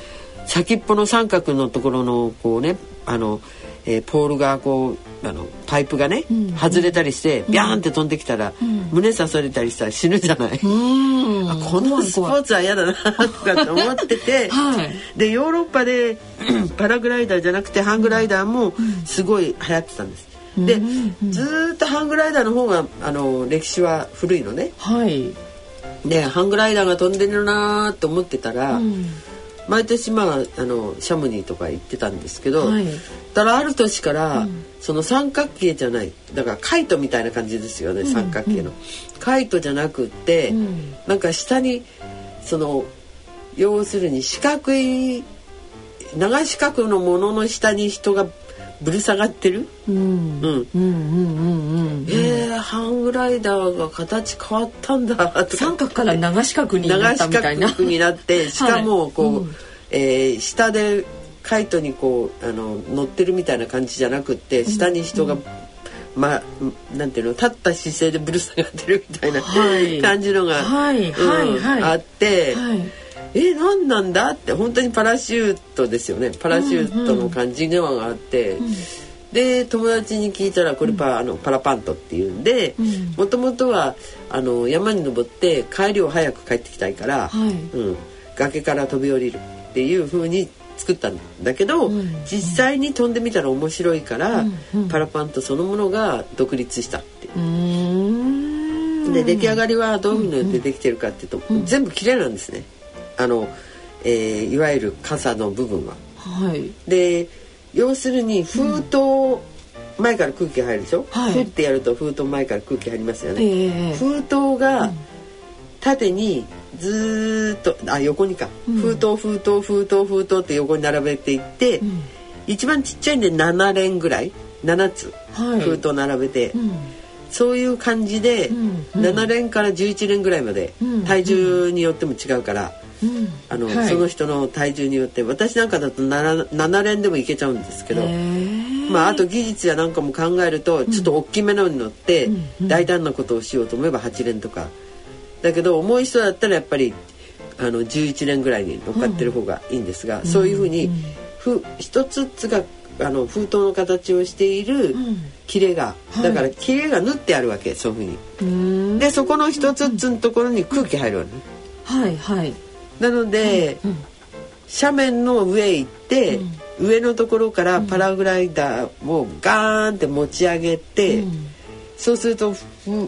先っぽの三角のところのこうねあのえー、ポールがこうあのパイプがね、うん、外れたりして、ビャーンって飛んできたら、うん、胸刺されたりしたら死ぬじゃない。あこのスポーツは嫌だなとかって思ってて、はい、でヨーロッパで パラグライダーじゃなくてハングライダーもすごい流行ってたんです。で、ずっとハングライダーの方があの歴史は古いのね。はい、でハングライダーが飛んでるなと思ってたら、うん。毎年まああのシャムニーとか行ってたんですけど、はい、だからある年から、うん、その三角形じゃないだからカイトみたいな感じですよね、うん、三角形の、うん、カイトじゃなくって、うん、なんか下にその要するに四角い長四角のものの下に人がぶる下がってる？うん。うん。うんうんうんうん。ええー、ハングライダーが形変わったんだと三角から長四角になったみたいな。長四角になって、しかもこう、はいうん、えー、下でカイトにこうあの乗ってるみたいな感じじゃなくって下に人が、うん、まあなんていうの立った姿勢でぶる下がってるみたいな、はい、感じのが、はいはいはい、あって。はい。え何なんだって本当にパラシュートですよね。パラシュートの感じではあって、うんうん、で友達に聞いたらこれパ,、あのパラパントっていうんでもともとはあの山に登って帰りを早く帰ってきたいから、はい、うん、崖から飛び降りるっていう風に作ったんだけど、うん、実際に飛んでみたら面白いから、うん。うん、パラパントそのものが独立したってで出来上がりはどういうふうにでできてるかっていうと、全部綺麗なんですね。あの、えー、いわゆる傘の部分は。はい、で要するに封筒、前から空気が入るでしょ、はい、ふってやると封筒前から空気入りますよね。えー、封筒が縦にずっとあ横にか、うん、封筒封筒封筒封筒って横に並べていって、うん、一番ちっちゃいんで7連ぐらい。7つ。封筒並べて、うん、そういう感じでうん。7連から11連ぐらいまでうん。体重によっても違うから。うん。あの、はい。その人の体重によって私なんかだと 7, 7連でもいけちゃうんですけど、まあ、あと技術やなんかも考えるとちょっと大きめのに乗って大胆なことをしようと思えば8連とかだけど重い人だったらやっぱりあの11連ぐらいに乗っかってる方がいいんですが、そういうふうにふ一つずつがあの封筒の形をしているん。切れが、はい。だから切れが縫ってあるわけそういうふうに。うでそこの一つずつのところに空気入るわけね。はいはい。なので、うん斜面の上へ行って、上のところからパラグライダーをガーンって持ち上げて、うん。そうすると、うん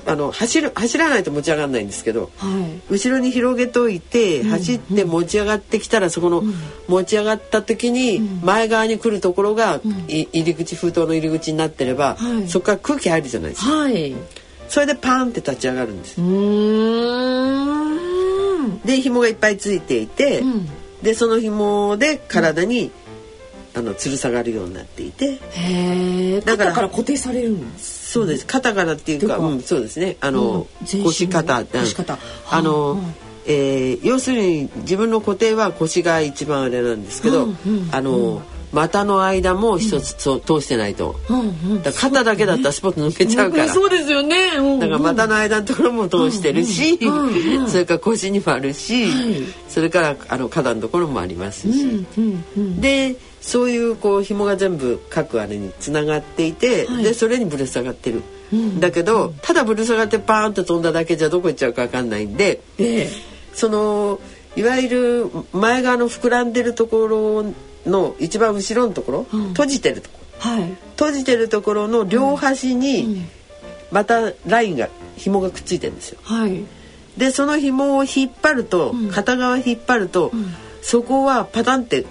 あの走る走らないと持ち上がらないんですけどはい。後ろに広げといて、走って持ち上がってきたらそこの、持ち上がった時に前側に来るところが、い入り口封筒の入り口になってれば、はい。そこから空気入るじゃないですか。はい。うそれでパーンって立ち上がるんです。で紐がいっぱいついていて、うん。でその紐で体に、あの吊る下がるようになっていて。へえ。だから固定されるんです。そうです。肩からっていうか、うん、そうですね。あの、腰肩うん。腰肩。あの、えー要するに自分の固定は腰が一番あれなんですけど、あの、股の間も一つ、通してないと。だ肩だけだったらスポット抜けちゃうから。そうですよね。うんだから股の間のところも通してるし、それから腰にもあるし、はい。それからあの肩のところもありますし。でそういうこう紐が全部各あれにつながっていて、はい。でそれにぶら下がってる、うん。だけどただぶら下がってパーンと飛んだだけじゃどこ行っちゃうか分かんないんでええ。そのいわゆる前側の膨らんでるところの一番後ろのところ、うん。閉じてるとこはい。閉じてるところの両端にまたラインが紐がくっついてるんですよ。はい。でその紐を引っ張ると、うん。片側引っ張ると、ん。そこはパタンって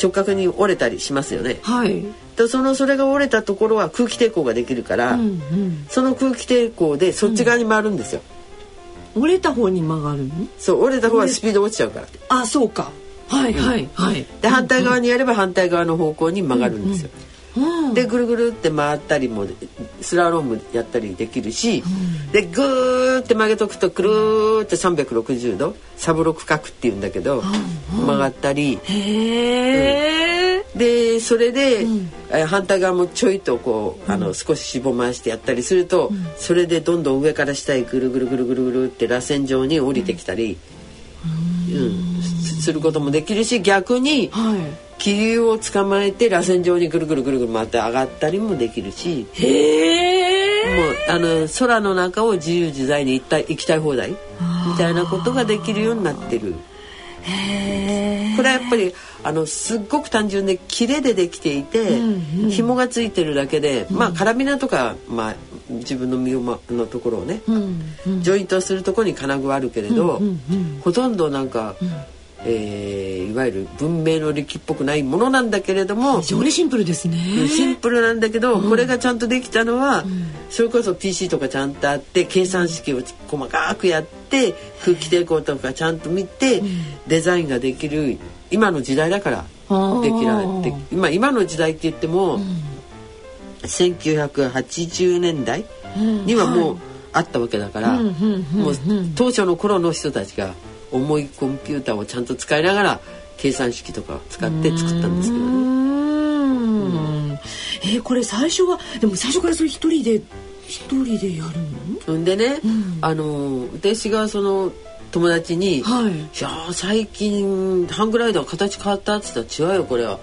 直角に折れたりしますよね。はい。でそのそれが折れたところは空気抵抗ができるから、うんうん。その空気抵抗でそっち側に回るんですよ。折れた方に曲がるの？そう折れた方はスピード落ちちゃうから。あ、そうか。はいはいはい。で反対側にやれば反対側の方向に曲がるんですよ。うんでぐるぐるって回ったりもスラロームやったりできるし、でぐーって曲げとくとくるーって360度サブロク角っていうんだけど、曲がったり。へえ。でそれで、えー反対側もちょいとこうあの、少ししぼ回してやったりすると、それでどんどん上から下へぐるぐるぐるぐるぐるって螺旋状に降りてきたり、うん。すすることもできるし逆にはい。気流を捕まえて螺旋状にぐるぐるぐるぐる回って上がったりもできるし。へえ。もうあの空の中を自由自在に行った行きたい放題みたいなことができるようになってる。これはやっぱりあのすっごく単純で切れでできていて、うんうん紐がついてるだけで、まあカラビナとか、まあ、自分の身を、ま、のところをね、うんうん。ジョイントするところに金具はあるけれど、うんうんほとんどなんか、えーいわゆる文明の力っぽくないものなんだけれども、非常にシンプルですね。シンプルなんだけど、これがちゃんとできたのは、それこそ PC とかちゃんとあって計算式を細かくやって空気抵抗とかちゃんと見て、デザインができる今の時代だからできないあーで今今の時代って言っても、1980年代にはもうあったわけだから、うんうんうん。もう当初の頃の人たちが重いコンピューターをちゃんと使いながら計算式とかを使って作ったんですけどうね。ん。えーこれ最初はでも最初からそれ一人で一人でやるの？んでね、んあの私がその友達に「はいいやー最近ハングライダー形変わった」っつったら「違うよこれは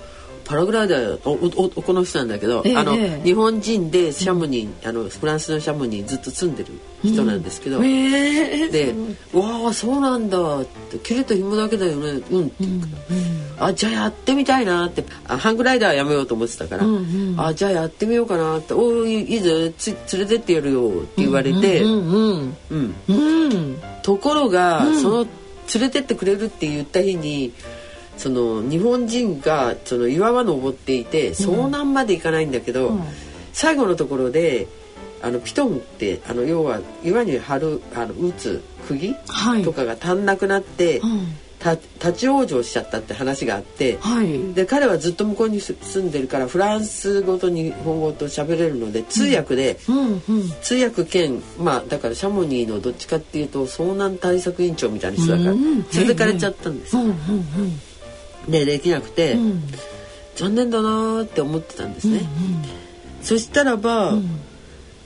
パラグライダーよおお男の人なんだけど、ええあのええ。日本人でシャムに、あのフランスのシャムにずっと住んでる人なんですけど、えーで「わあそうなんだ」って「切れた紐だけだよねうん」って言うから、あじゃあやってみたいなってあハングライダーはやめようと思ってたから「うんうん。あじゃあやってみようかな」って「おーいいぜつ連れてってやるよ」って言われて。うんうんうんうん。ところが、その連れてってくれるって言った日にその日本人がその岩場登っていて遭難まで行かないんだけど、うん。最後のところであのピトンってあの要は岩に張るあの打つ釘、はい。とかが足んなくなって、うん。た立ち往生しちゃったって話があって、はい。で彼はずっと向こうに住住んでるからフランス語と日本語と喋れるので通訳で、うんうん。通訳兼まあだからシャモニーのどっちかっていうと遭難対策委員長みたいな人だから、うん。連れてかれちゃったんです。よ。うんうんでできなくて、うん。残念だなーって思ってたんですね。そしたらば、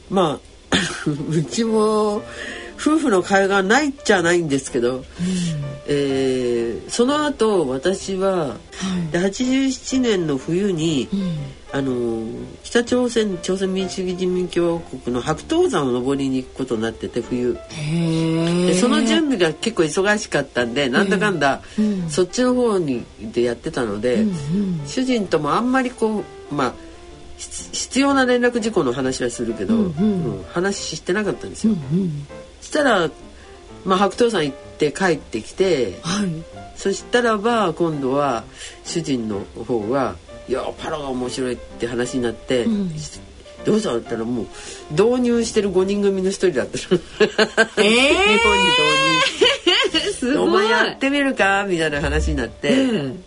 まあ うちも夫婦の会話がないっちゃないんですけど、えーその後私は、で87年の冬に、あのー北朝鮮朝鮮民主主義人民共和国の白頭山を登りに行くことになってて冬。でその準備が結構忙しかったんでなんだかんだ、うん。そっちの方にでやってたので、うん主人ともあんまりこうまあ必必要な連絡事項の話はするけど、うんうん。うん話してなかったんですよ。うん。そしたら、まあ、白頭山行って帰ってきてはい。そしたらば今度は主人の方が「いやパラが面白い」って話になって。うん。どうしたのって言ったらもう導入してる5人組の一人だったの。ええ 日本に導入。してお前やってみるかみたいな話になって、うん。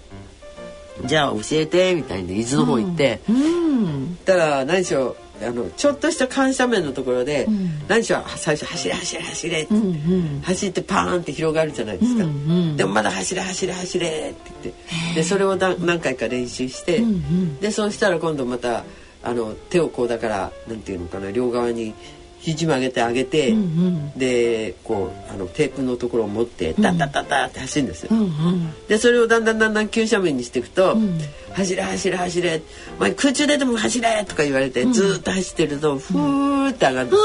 じゃあ教えてみたいに伊豆の方行って、うん。たら何しろあのちょっとした緩斜面のところで、ん。何しろ最初走れ走れ走れって、うんうん。走ってパーンって広がるじゃないですか、うんうんでもまだ走れ走れ走れって言って。でそれをだ何回か練習して、うんうん。でそうしたら今度またあの手をこうだからなんていうのかな両側に肘曲げて上げて、うんうん。でこうあのテープのところを持ってダッダッダッダッって走るんですよ。うんうん。でそれをだんだんだんだん急斜面にしていくと「ん。走れ走れ走れ。お前空中出ても走れ!」とか言われて、ずーっと走ってるとふーって上がるんですよ。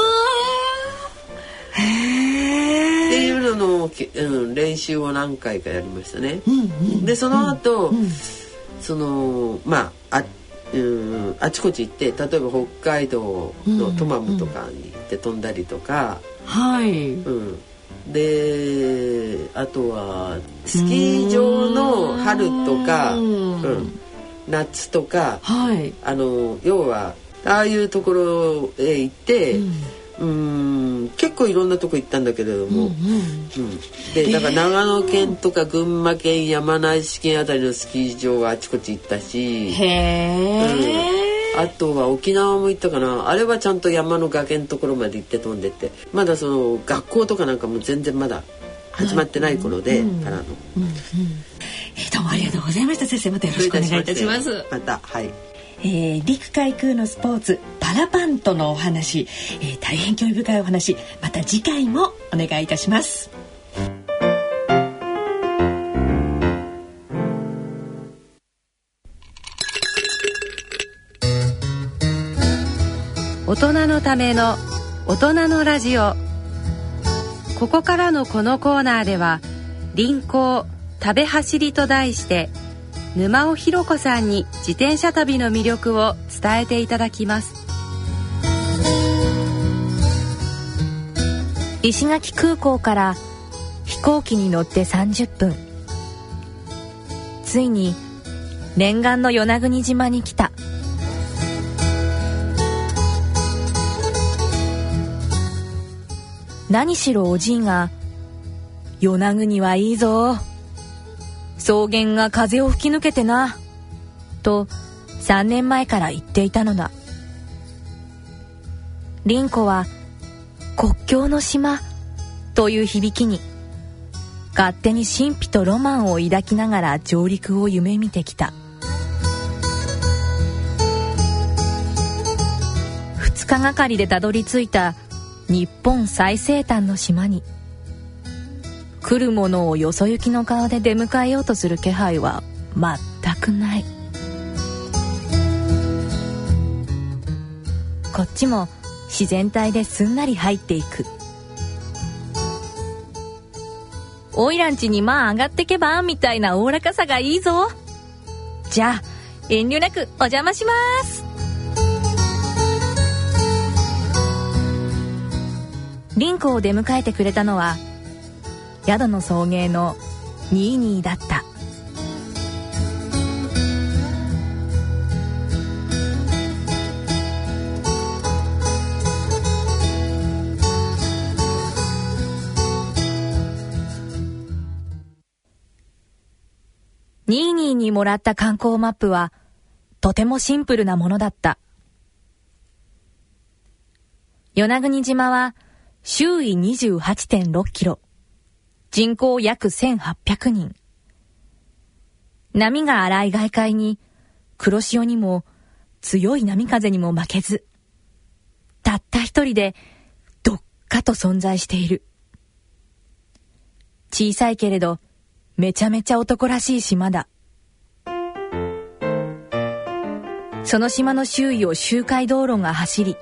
っていうのの、けうん、練習を何回かやりましたね。でその後、そのまああうんあちこち行って例えば北海道のトマムとかに行って飛んだりとか、はい。うん。であとはスキー場の春とか、ううんん、夏とかはい。あの要はああいうところへ行って、うん、結構いろんなとこ行ったんだけれども、うんでだから長野県とか群馬県山梨県あたりのスキー場はあちこち行ったし。へえあとは沖縄も行ったかな。あれはちゃんと山の崖のところまで行って飛んでって。まだその学校とかなんかも全然まだ始まってない頃で、パラの。えーどうもありがとうございました。先生またよろしくお願いいたします。また。はいえー陸海空のスポーツパラパントのお話、えー大変興味深いお話また次回もお願いいたします。大人のための大人のラジオ。ここからのこのコーナーでは「輪行食べ走り」と題して沼尾ひ子さんに自転車旅の魅力を伝えていただきます。石垣空港から飛行機に乗って30分。ついに念願の与那国島に来た。何しろおじいが「与那国はいいぞ。草原が風を吹き抜けてな」と3年前から言っていたのだ。凛子は国境の島という響きに勝手に神秘とロマンを抱きながら上陸を夢見てきた。2日がかりでたどり着いた日本最西端の島に来る者をよそ行きの顔で出迎えようとする気配は全くない。こっちも自然体ですんなり入っていく。オイランチにまあ上がってけばみたいなおおらかさがいいぞ。じゃあ遠慮なくお邪魔します。リンコを出迎えてくれたのは宿の送迎のニーニーだったニーニーにもらった観光マップは、とてもシンプルなものだった。与那国島は、周囲28.6キロ、人口約1800人。波が荒い外海に、黒潮にも、強い波風にも負けず、たった一人で、どっかと存在している。小さいけれど、めちゃめちゃ男らしい島だ。その島の周囲を周回道路が走り、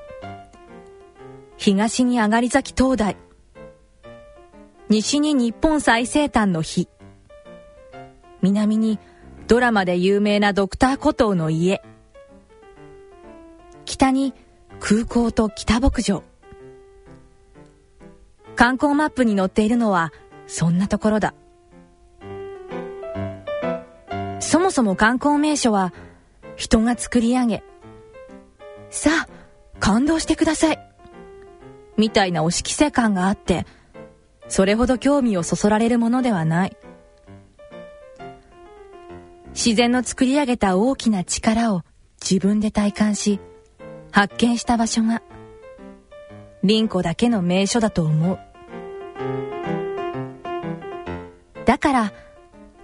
東に上がり崎灯台、西に日本最西端の日、南にドラマで有名なドクターコトーの家、北に空港と北牧場。観光マップに載っているのはそんなところだ。そもそも観光名所は人が作り上げ、さあ、感動してください。みたいな押し着せ感があって、それほど興味をそそられるものではない。自然の作り上げた大きな力を自分で体感し、発見した場所が、凛子だけの名所だと思う。だから、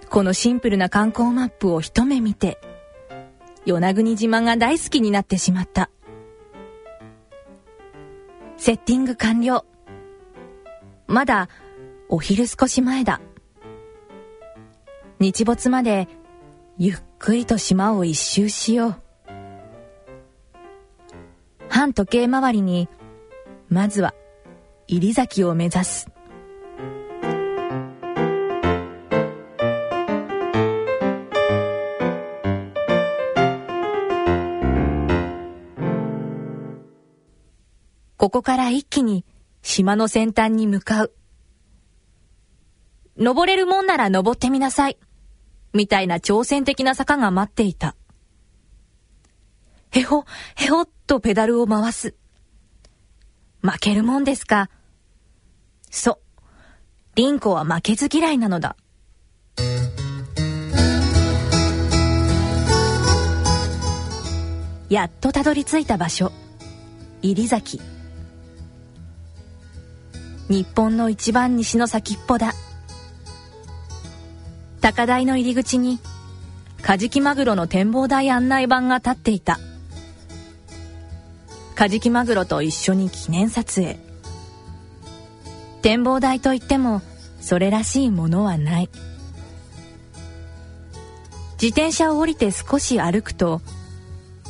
このシンプルな観光マップを一目見て、与那国島が大好きになってしまった。セッティング完了。まだお昼少し前だ。日没までゆっくりと島を一周しよう。反時計回りに、まずは入崎を目指す。ここから一気に島の先端に向かう。登れるもんなら登ってみなさい。みたいな挑戦的な坂が待っていた。へほ、へほっとペダルを回す。負けるもんですか。そう。リンコは負けず嫌いなのだ。やっとたどり着いた場所。入崎。日本の一番西の先っぽだ。高台の入り口にカジキマグロの展望台案内板が立っていた。カジキマグロと一緒に記念撮影。展望台といってもそれらしいものはない。自転車を降りて少し歩くと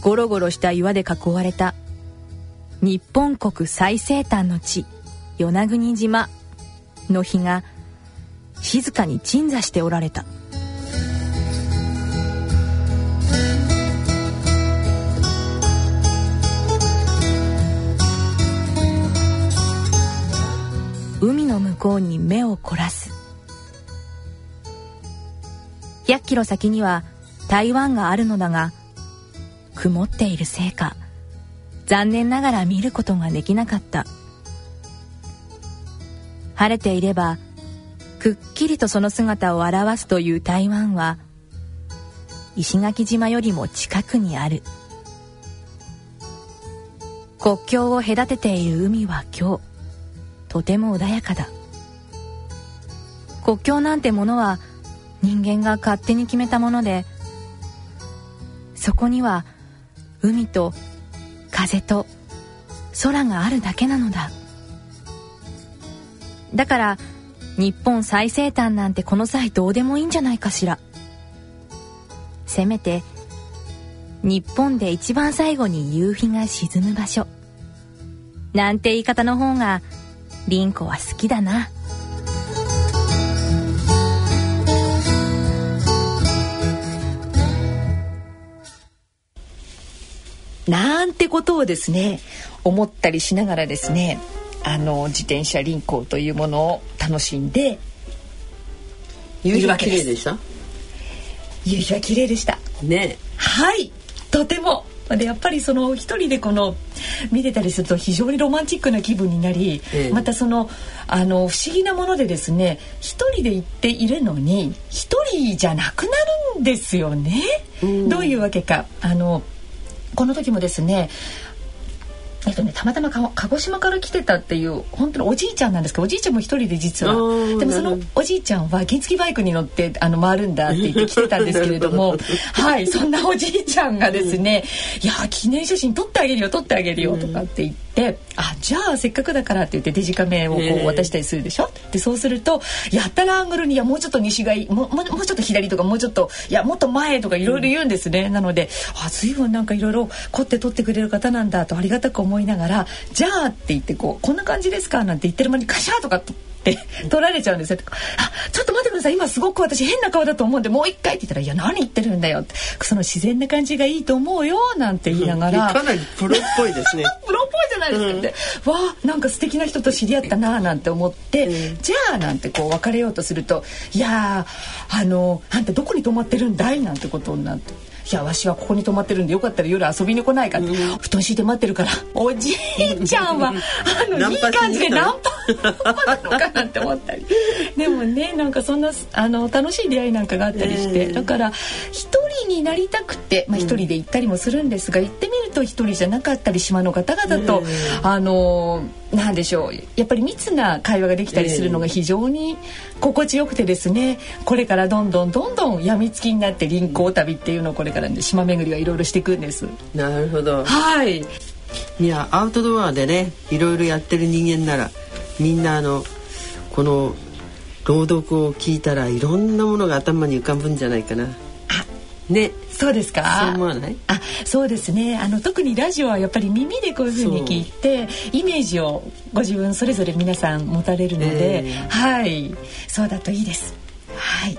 ゴロゴロした岩で囲われた日本国最西端の地。与那国島の日が静かに鎮座しておられた。海の向こうに目を凝らす。100キロ先には台湾があるのだが曇っているせいか残念ながら見ることができなかった。晴れていればくっきりとその姿を表すという台湾は石垣島よりも近くにある。国境を隔てている海は今日とても穏やかだ。国境なんてものは人間が勝手に決めたものでそこには海と風と空があるだけなのだ。だから日本最西端なんてこの際どうでもいいんじゃないかしら。せめて日本で一番最後に夕日が沈む場所。なんて言い方の方が凛子は好きだな。なんてことをですね思ったりしながらですねあの自転車輪行というものを楽しんで夕日は綺麗でした？夕日は綺麗でした。ね。はい。とても。でやっぱりその一人でこの見てたりすると非常にロマンチックな気分になり、ええ、またそのあの不思議なものでですね一人で行っているのに一人じゃなくなるんんですよね。どういうわけか。あのこの時もですねえっとね、たまたま鹿児島から来てたっていう本当におじいちゃんなんですけどおじいちゃんも一人で実は。でもそのおじいちゃんは原付バイクに乗ってあの回るんだって言って 来てたんですけれども はいそんなおじいちゃんがですね「いや記念写真撮ってあげるよ撮ってあげるよ」とかって言って。であじゃあせっかくだからって言ってデジカメをこう渡したりするでしょ？でそうするとやったらアングルにいやもうちょっと西がいいももうちょっと左とかもうちょっといやもっと前とかいろいろ言うんですね、うん、なのであ随分なんかいろいろ凝って撮ってくれる方なんだとありがたく思いながらじゃあって言ってこうこんな感じですか？なんて言ってる間にカシャーとかって 取られちゃうんですよ。あちょっと待ってください。今すごく私変な顔だと思うんでもう一回って言ったら「いや何言ってるんだよ」って。その自然な感じがいいと思うよなんて言いながら、かなりプロっぽいですね。プロっぽいじゃないですかって、うん、わあなんか素敵な人と知り合ったななんて思って、うん、じゃあなんてこう別れようとすると「いやあのあんたどこに泊まってるんだい?」なんてことになって。いやわしはここに泊まってるんでよかったら夜遊びに来ないかって、うん、布団敷いて待ってるからおじいちゃんは あのいい感じでナンパなのかなって思ったり。でもねなんかそんなあの楽しい出会いなんかがあったりして、えー、だから一人になりたくて、まあ、一人で行ったりもするんですが、行ってみると一人じゃなかったり島の方々と、えー、あのなんでしょうやっぱり密な会話ができたりするのが非常に心地よくてですねこれからどんどんどんどんやみつきになって臨行旅っていうのをこれからね島巡りはいろいろしていくんです。なるほどはいいやアウトドアでねいろいろやってる人間ならみんなあのこの朗読を聞いたらいろんなものが頭に浮かぶんじゃないかな。ねそうですか？そう思わない？あそうですね。あの特にラジオはやっぱり耳でこういうふうに聞いてイメージをご自分それぞれ皆さん持たれるので、えー、はい。そうだといいです。はい。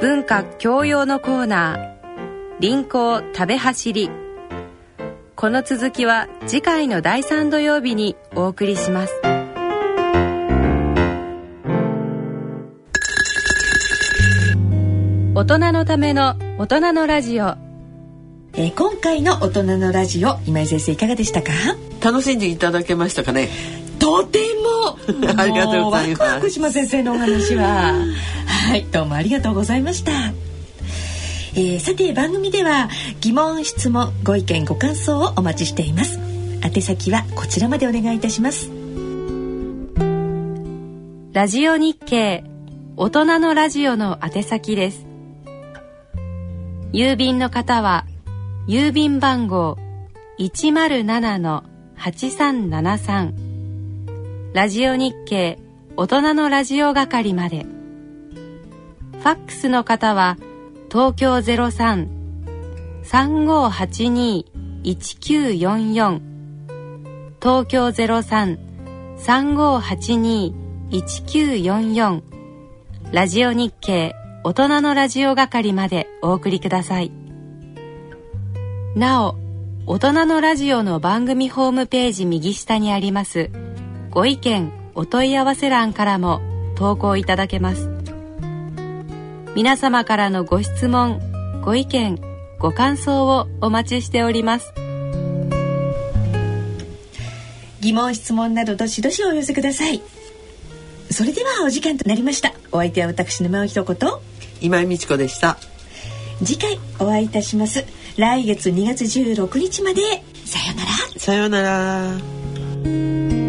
文化教養のコーナー臨行食べ走り。この続きは次回の第3土曜日にお送りします大人のための大人のラジオ、えー、今回の大人のラジオ今井先生いかがでしたか？楽しんでいただけましたかね？とても ありがとうございます。ワクワクしま先生のお話は。はいどうもありがとうございました。えー、さて番組では疑問質問ご意見ご感想をお待ちしています。宛先はこちらまでお願いいたします。ラジオ日経大人のラジオの宛先です郵便の方は郵便番号107-8373ラジオ日経大人のラジオ係まで。ファックスの方は東京03-3582-1944東京03-3582-1944ラジオ日経大人のラジオ係までお送りください。なお大人のラジオの番組ホームページ右下にありますご意見お問い合わせ欄からも投稿いただけます。皆様からのご質問ご意見ご感想をお待ちしております。疑問質問などどしどしお寄せください。それではお時間となりました。お相手は私のまお一言。今井美智子でした。次回お会いいたします。来月2月16日まで。さようなら。さようなら